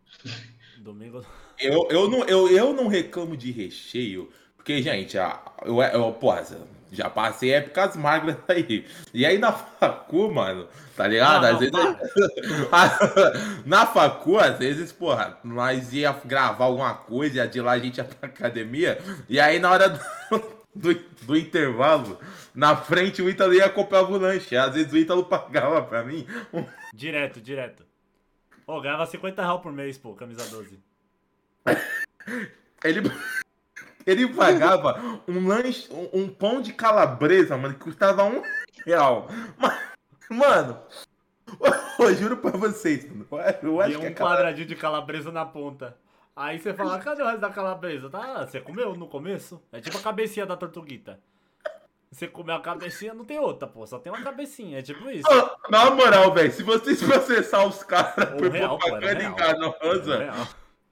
B: Domingo eu...
A: Eu, não, eu, eu não reclamo de recheio, porque, gente, a- eu, eu, pô, já passei épocas magras aí. E aí na facu, mano, tá ligado?
B: Não,
A: às vezes. na facu, às vezes, porra, nós ia gravar alguma coisa, e de lá a gente ia pra academia, e aí na hora do, do, do intervalo, na frente o Ítalo ia comprar o lanche. Às vezes o Ítalo pagava pra mim.
B: Direto, direto. Ô, ganhava 50 reais por mês, pô, camisa 12.
A: Ele, ele pagava um lanche, um, um pão de calabresa, mano, que custava um real. Ma- Mano, eu juro pra vocês, mano. Eu acho
B: E
A: que
B: um
A: aquela...
B: quadradinho de calabresa na ponta. Aí você fala, cadê o resto da calabresa? Tá, você comeu no começo? É tipo a cabecinha da tortuguita. Você comeu a cabecinha, não tem outra, pô. Só tem uma cabecinha, é tipo isso.
A: Ô, Na moral, velho, se vocês processar os caras por propaganda enganosa,
B: Real.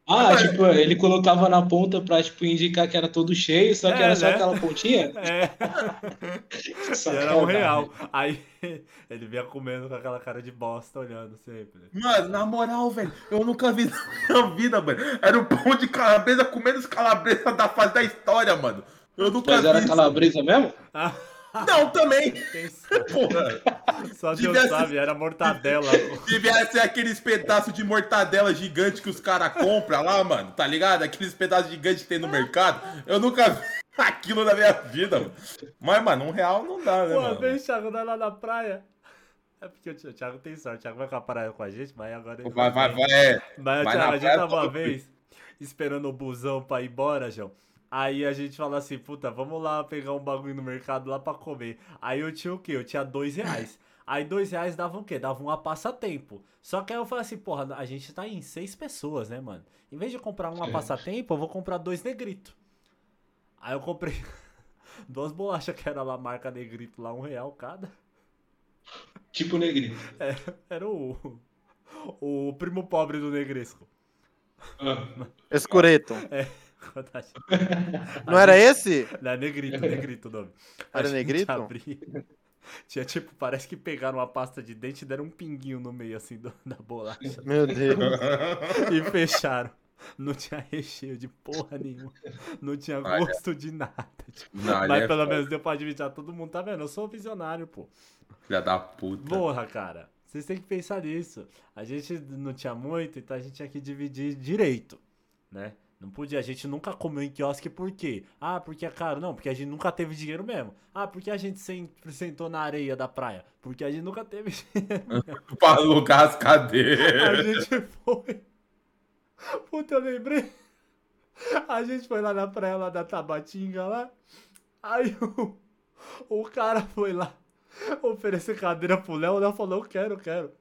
E: Ah, tipo, ele colocava na ponta pra, tipo, indicar que era todo cheio, só que
B: É,
E: era só
B: né?
E: aquela pontinha.
B: É, era um real. Aí ele vinha comendo com aquela cara de bosta, olhando sempre.
A: Mano, na moral, velho, eu nunca vi na minha vida, mano. Era um pão de calabresa com menos calabresa da fase da história, mano. Eu nunca
E: Mas
A: vi
E: era
A: isso.
E: calabresa mesmo?
A: Não, também. Porra.
B: Só
A: Devia
B: Deus
A: ser-
B: sabe, era mortadela. pô.
A: Devia ser aqueles pedaços de mortadela gigante que os caras compram lá, mano. Tá ligado? Aqueles pedaços gigantes que tem no mercado. Eu nunca vi aquilo na minha vida, mano. Mas, mano, um real não dá, né,
B: Pô,
A: mano?
B: vem, Thiago, nós lá na praia. É porque o Thi- o Thiago tem sorte. O Thiago vai com a praia com a gente, mas agora ele
A: Vai, vai, vai. É.
B: Mas,
A: Vai
B: Thiago, a gente tava uma vez esperando o busão pra ir embora, João. Aí a gente falou assim, puta, vamos lá pegar um bagulho no mercado lá pra comer. Aí eu tinha o quê? Eu tinha dois reais. Aí dois reais dava o quê? Dava um a passatempo. Só que aí eu falei assim, porra, a gente tá em seis pessoas, né, mano? Em vez de comprar um a passatempo, eu vou comprar dois negrito. Aí eu comprei duas bolachas que era lá, marca negrito lá, um real cada.
E: Tipo negrinho.
B: É, era o, o primo pobre do negresco.
E: Ah,
D: Escureto.
B: Gente-
D: Não era esse?
B: Não, é negrito, negrito o nome.
D: Era negrito?
B: abria, Tinha tipo, parece que pegaram uma pasta de dente e deram um pinguinho no meio assim do- da bolacha.
D: Meu Deus.
B: e fecharam. Não tinha recheio de porra nenhuma. Não tinha
A: Olha.
B: gosto de nada. tipo.
A: Não,
B: Mas
A: é
B: pelo
A: foda.
B: menos deu pra admitir todo mundo, tá vendo? Eu sou visionário, pô.
A: Filha da puta.
B: Porra, cara. Vocês têm que pensar nisso. A gente não tinha muito, então a gente tinha que dividir direito, né? Não podia, a gente nunca comeu em quiosque por quê? Ah, porque é caro. Não, porque a gente nunca teve dinheiro mesmo. Ah, porque a gente sempre sentou na areia da praia. Porque a gente nunca teve dinheiro.
A: Pra alugar as
B: A
A: cadeiras.
B: gente foi. Puta, eu lembrei. A gente foi lá na praia lá da Tabatinga lá. Aí o, o cara foi lá oferecer cadeira pro Léo. O Léo falou: Eu quero, eu quero.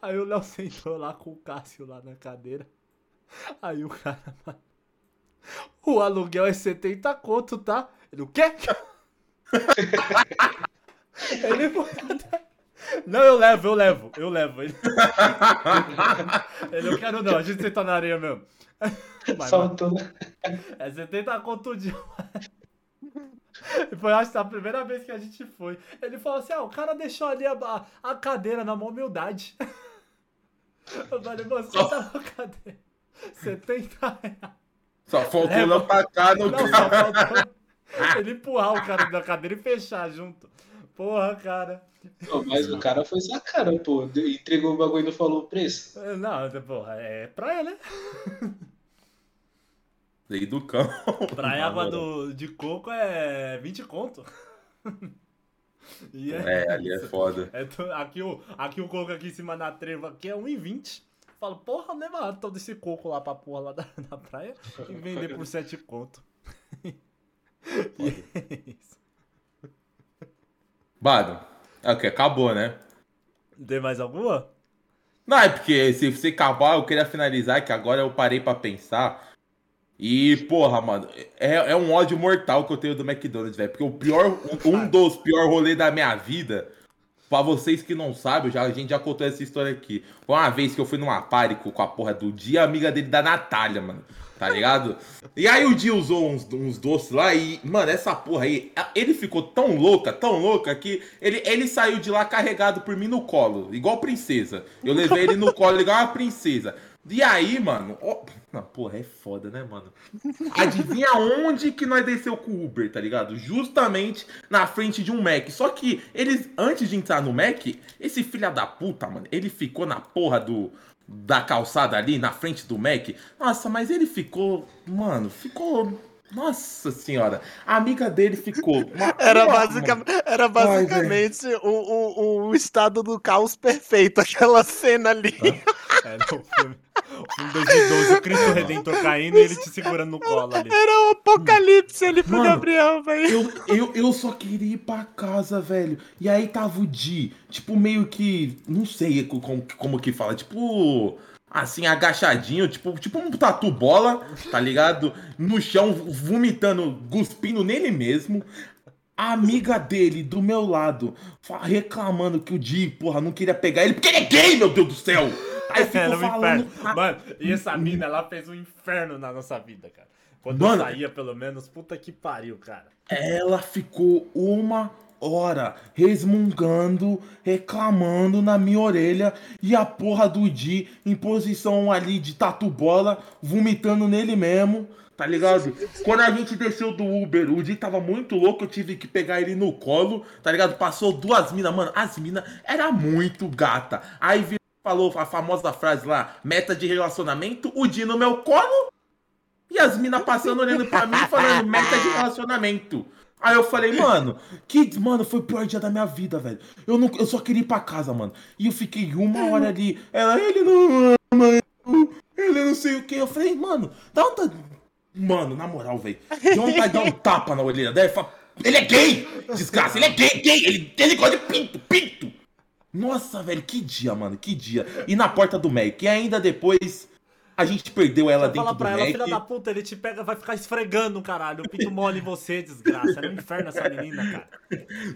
B: Aí o Léo sentou lá com o Cássio lá na cadeira. Aí o cara. O aluguel é 70 conto, tá? Ele, o quê? Ele foi. Não, eu levo, eu levo, eu levo. Ele, ele eu quero não, a gente senta na areia mesmo. Mas,
E: Faltou.
B: é 70 conto o dia. Foi, acho que a primeira vez que a gente foi. Ele falou assim: ah, o cara deixou ali a, a cadeira na maior humildade. Eu falei, mano, você tá na cadeira. 70 reais.
A: Só faltou
B: Leva.
A: não tacar no
B: Não, só
A: carro.
B: faltou ele empurrar o cara da cadeira e fechar junto. Porra, cara.
E: Pô, Mas o cara foi sacana, pô. Entregou o bagulho e não falou o preço.
B: Não, porra, é praia, né?
A: Lei do cão.
B: Praia água do, de coco é 20 conto. E
A: É, ali é foda.
B: é aqui, o, aqui o coco aqui em cima na treva aqui é 1,20. Falo, porra, leva todo esse coco lá pra porra lá da, da praia e vender por 7 conto. E é isso.
A: Mano, é o que? Acabou, né?
B: Tem mais alguma?
A: Não, é porque se você acabar, eu queria finalizar que agora eu parei pra pensar. E, porra, mano, é, é um ódio mortal que eu tenho do McDonald's, velho. Porque o pior, um dos piores rolês da minha vida, pra vocês que não sabem, já, a gente já contou essa história aqui. Uma vez que eu fui numa party com com a porra do dia, amiga dele da Natália, mano. Tá ligado? E aí o dia usou uns, uns doces lá e, mano, essa porra aí, ele ficou tão louca, tão louca, que ele, ele saiu de lá carregado por mim no colo, igual princesa. Eu levei ele no colo igual uma princesa. E aí, mano, ó, porra, é foda, né, mano? Adivinha onde que nós desceu com o Uber, tá ligado? Justamente na frente de um Mac. Só que eles, antes de entrar no Mac, esse filho da puta, mano, ele ficou na porra do da calçada ali, na frente do Mac. Nossa, mas ele ficou, mano, ficou Nossa senhora, a amiga dele ficou.
D: Era, basica- era basicamente o, o, o estado do caos perfeito, aquela cena ali.
B: Era o filme, filme 2012, o Cristo Redentor caindo e ele te segurando no colo ali.
D: Era o apocalipse ali pro
A: Mano,
D: Gabriel, velho.
A: Eu, eu, eu só queria ir pra casa, velho. E aí tava o Di, tipo, meio que. Não sei co- como, como que fala, tipo. Assim, agachadinho, tipo, tipo um tatu bola, tá ligado? No chão, vomitando, cuspindo nele mesmo. A amiga dele, do meu lado, reclamando que o Di, porra, não queria pegar ele porque ele é gay, meu Deus do céu! Aí ficou
B: Era um
A: falando.
B: inferno. Mano, e essa mina, ela fez um inferno na nossa vida, cara. Quando
A: Mano.
B: eu saía, pelo menos, puta que pariu, cara.
A: Ela ficou uma hora resmungando, reclamando na minha orelha e a porra do Di em posição ali de tatu bola, vomitando nele mesmo. Tá ligado? Quando a gente desceu do Uber, o Di tava muito louco, eu tive que pegar ele no colo, tá ligado? Passou duas minas, mano, as minas era muito gata. Aí virou, falou a famosa frase lá, meta de relacionamento, o Di no meu colo, e as minas passando olhando pra mim falando meta de relacionamento. Aí eu falei, mano, que. Mano, foi o pior dia da minha vida, velho. Eu, não, eu só queria ir pra casa, mano. E eu fiquei uma hora ali. Ela, ele não ama, ele não sei o que. Eu falei, mano, dá vontade. Mano, na moral, velho. Dá vontade de dar um tapa na orelha dela e ele é gay! Desgraça, ele é gay, gay! Ele, ele gosta de pinto, pinto! Nossa, velho, que dia, mano, que dia. E na porta do Mac. E ainda depois. A gente perdeu ela dentro
B: Fala
A: do
B: pra ela,
A: Mac.
B: filha da puta, ele te pega, vai ficar esfregando, caralho. O pinto mole em você, desgraça. Era um inferno essa menina, cara.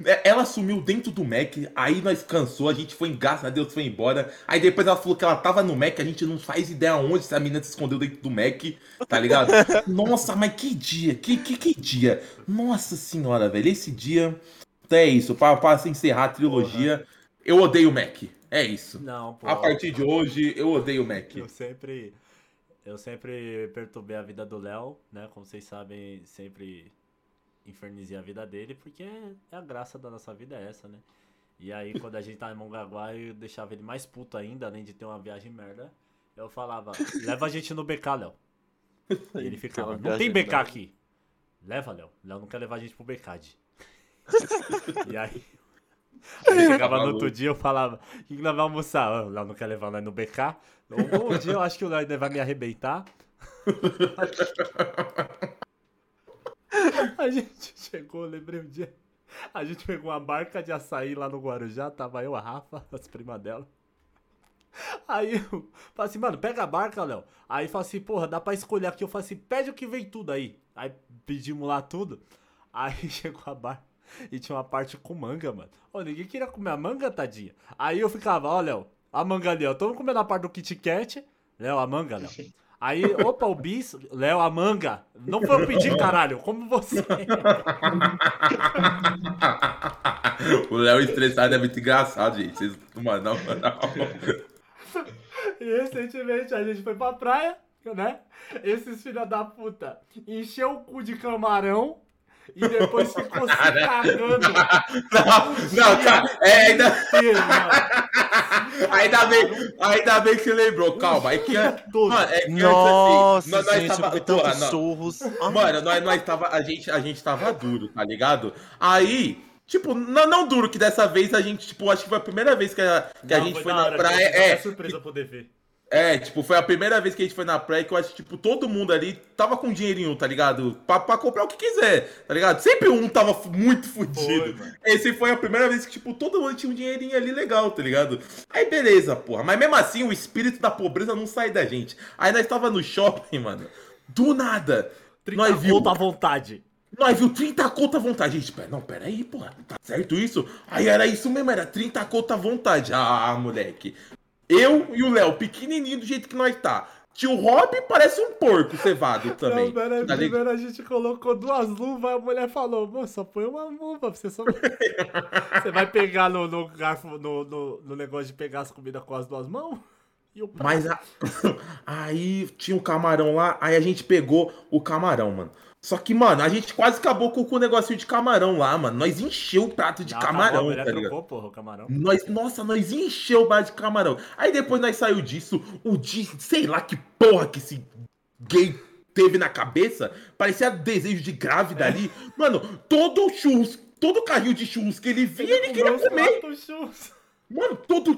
A: É, Ela sumiu dentro do Mac, aí nós cansou, a gente foi em graças a Deus foi embora. Aí depois ela falou que ela tava no Mac, a gente não faz ideia onde essa menina se escondeu dentro do Mac, tá ligado? Nossa, mas que dia, que, que, que dia. Nossa senhora, velho, esse dia. É isso, pra, pra se encerrar a trilogia, eu odeio o Mac. É isso.
B: Não, pô.
A: A partir de hoje, eu odeio o Mac.
B: Eu sempre. Eu sempre perturbei a vida do Léo, né? Como vocês sabem, sempre infernizei a vida dele, porque é a graça da nossa vida é essa, né? E aí, quando a gente tava em Mongaguá, eu deixava ele mais puto ainda, além de ter uma viagem merda. Eu falava, leva a gente no BK, Léo. E ele ficava, não tem BK aqui. Leva, Léo. Léo não quer levar a gente pro BK. E aí. Aí chegava no outro dia, eu falava, o que nós vamos almoçar? Ah, O Léo não quer levar nós no BK. Um, dia eu acho que o Léo vai me arrebentar. A gente chegou, lembrei um dia. A gente pegou uma barca de açaí lá no Guarujá, tava eu, a Rafa, as primas dela. Aí eu falei assim, mano, pega a barca, Léo. Aí fala assim, porra, dá pra escolher aqui. Eu falei assim, pede o que vem tudo aí. Aí pedimos lá tudo. Aí chegou a barca e tinha uma parte com manga, mano. Ô, ninguém queria comer a manga, tadinha. Aí eu ficava, ó, Léo, a manga ali, ó. Tamo comendo a parte do Kit Kat. Léo, a manga, Léo. Aí, opa, o bis, Léo, a manga. Não foi eu pedir, caralho, como você.
A: o Léo estressado é muito engraçado, gente. Vocês não mandam, não.
B: E recentemente a gente foi pra praia, né? Esses filha da puta encheu o cu de camarão e depois ficou se cagando.
A: Não, não, cara, é, ainda,
B: inteiro, mano.
A: ainda, bem, ainda bem que você lembrou, calma. É que, mano, é que
D: Nossa,
A: antes assim, nós, nós
D: gente,
A: tava, porra,
D: tantos
A: não.
D: surros.
A: Mano, nós, nós tava, a, gente, a gente tava duro, tá ligado? Aí, tipo, não, não duro, que dessa vez a gente, tipo, acho que foi a primeira vez que a, que a
B: Não,
A: gente foi na
B: hora,
A: praia.
B: foi
A: É,
B: surpresa poder ver.
A: É, tipo, foi a primeira vez que a gente foi na praia que eu acho que, tipo, todo mundo ali tava com dinheirinho, tá ligado? Pra, pra comprar o que quiser, tá ligado? Sempre um tava muito fudido.
B: Foi.
A: Esse foi a primeira vez que, tipo, todo mundo tinha um dinheirinho ali legal, tá ligado? Aí beleza, porra. Mas mesmo assim, o espírito da pobreza não sai da gente. Aí nós tava no shopping, mano. Do nada.
B: 30
A: nós viu,
B: à vontade.
A: nós viu 30 conto à vontade. Gente, pera, não, pera aí, porra. Tá certo isso? Aí era isso mesmo, era 30 conto à vontade. Ah, moleque. Eu e o Léo, pequenininho do jeito que nós tá. Tio Rob parece um porco cevado também.
B: Não, pera
A: tá
B: primeiro a gente colocou duas luvas, a mulher falou, moça, só põe uma luva, você só... você vai pegar no, no garfo, no, no, no negócio de pegar as comidas com as duas mãos? E o prato?
A: Mas a- aí tinha um camarão lá, aí a gente pegou o camarão, mano. Só que, mano, a gente quase acabou com, o negocinho de camarão lá, mano. Nós encheu o prato de
B: Não,
A: camarão,
B: acabou,
A: tá ligado?
B: trocou, porra, o camarão.
A: Nós, nossa, nós encheu o bar de camarão. Aí depois nós saiu disso, o de, sei lá que porra que esse gay teve na cabeça, parecia desejo de grávida ali. Mano, todo churros, todo carrinho de churros que ele via, ele queria
B: comeu uns
A: comer. Mano, todo,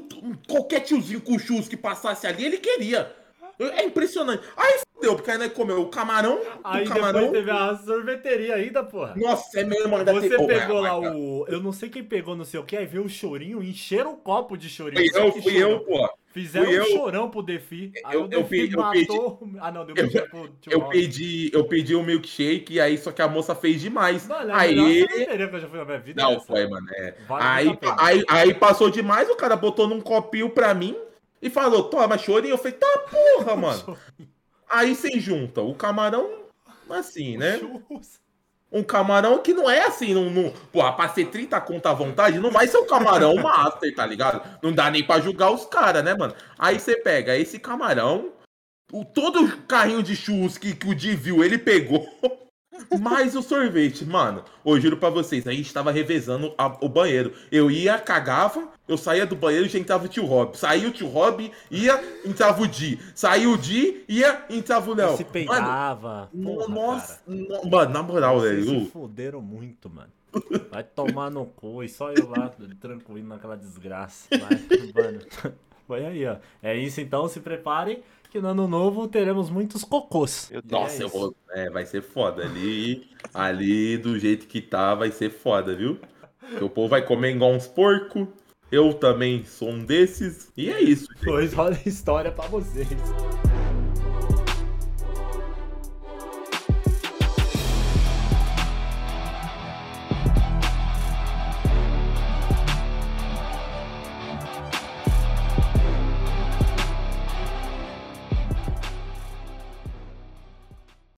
A: qualquer tiozinho com churros que passasse ali, ele queria. É impressionante. Aí fudeu, porque aí nós comeu o camarão,
B: Aí
A: o camarão.
B: teve a sorveteria ainda, porra.
A: Nossa, é mesmo, ainda
B: Você
A: tem- Oh,
B: pegou
A: é,
B: lá
A: é,
B: o. Eu não sei quem pegou, não sei o que, aí veio o chorinho, encheram o copo de chorinho.
A: Fui eu, fui eu, pô.
B: Fizeram
A: fui
B: um
A: eu.
B: chorão pro Defi. Aí
A: Eu-
B: o
A: eu
B: Defi
A: pe- eu
B: matou. Ah, não, deu
A: eu-
B: milkshake pro
A: Eu pedi, eu pedi um milkshake, aí só que a moça fez demais.
B: Mano, é
A: aí.
B: que eu já fui na minha vida. é
A: Não,
B: essa.
A: foi, mano. É.
B: Vale
A: Aí,
B: muito a pena.
A: aí, aí passou demais, o cara botou num copinho pra mim e falou: toma chorinho. Eu falei: tá porra, mano. Aí você junta o camarão, assim, né? Um camarão que não é assim, não, não, porra, pra ser 30 conta à vontade, não vai ser um camarão master, tá ligado? Não dá nem pra julgar os caras, né, mano? Aí você pega esse camarão, o, todo o carrinho de churros que, que o Di viu, ele pegou, mais o sorvete, mano. Eu juro pra vocês, a gente tava revezando a- o banheiro. Eu ia, cagava, eu saía do banheiro e já entrava o tio Rob. Saía o tio Rob, ia, entrava o Di. Saía o Di, ia, entrava o Léo.
B: Se
A: Mano,
B: peidava. Porra,
A: nossa, no- mano, na moral,
B: Vocês
A: velho.
B: se fuderam muito, mano. Vai tomar no cu e só eu lá tranquilo naquela desgraça. Mas, mano, foi aí, ó. É isso então, se preparem que no ano novo teremos muitos cocôs.
D: Meu
B: E
A: Nossa,
B: é
A: eu vou. É, vai ser foda. Ali, ali, do jeito que tá, vai ser foda, viu? Porque o povo vai comer igual uns porco. Eu também sou um desses. E é isso. gente.
B: Pois rola história pra vocês.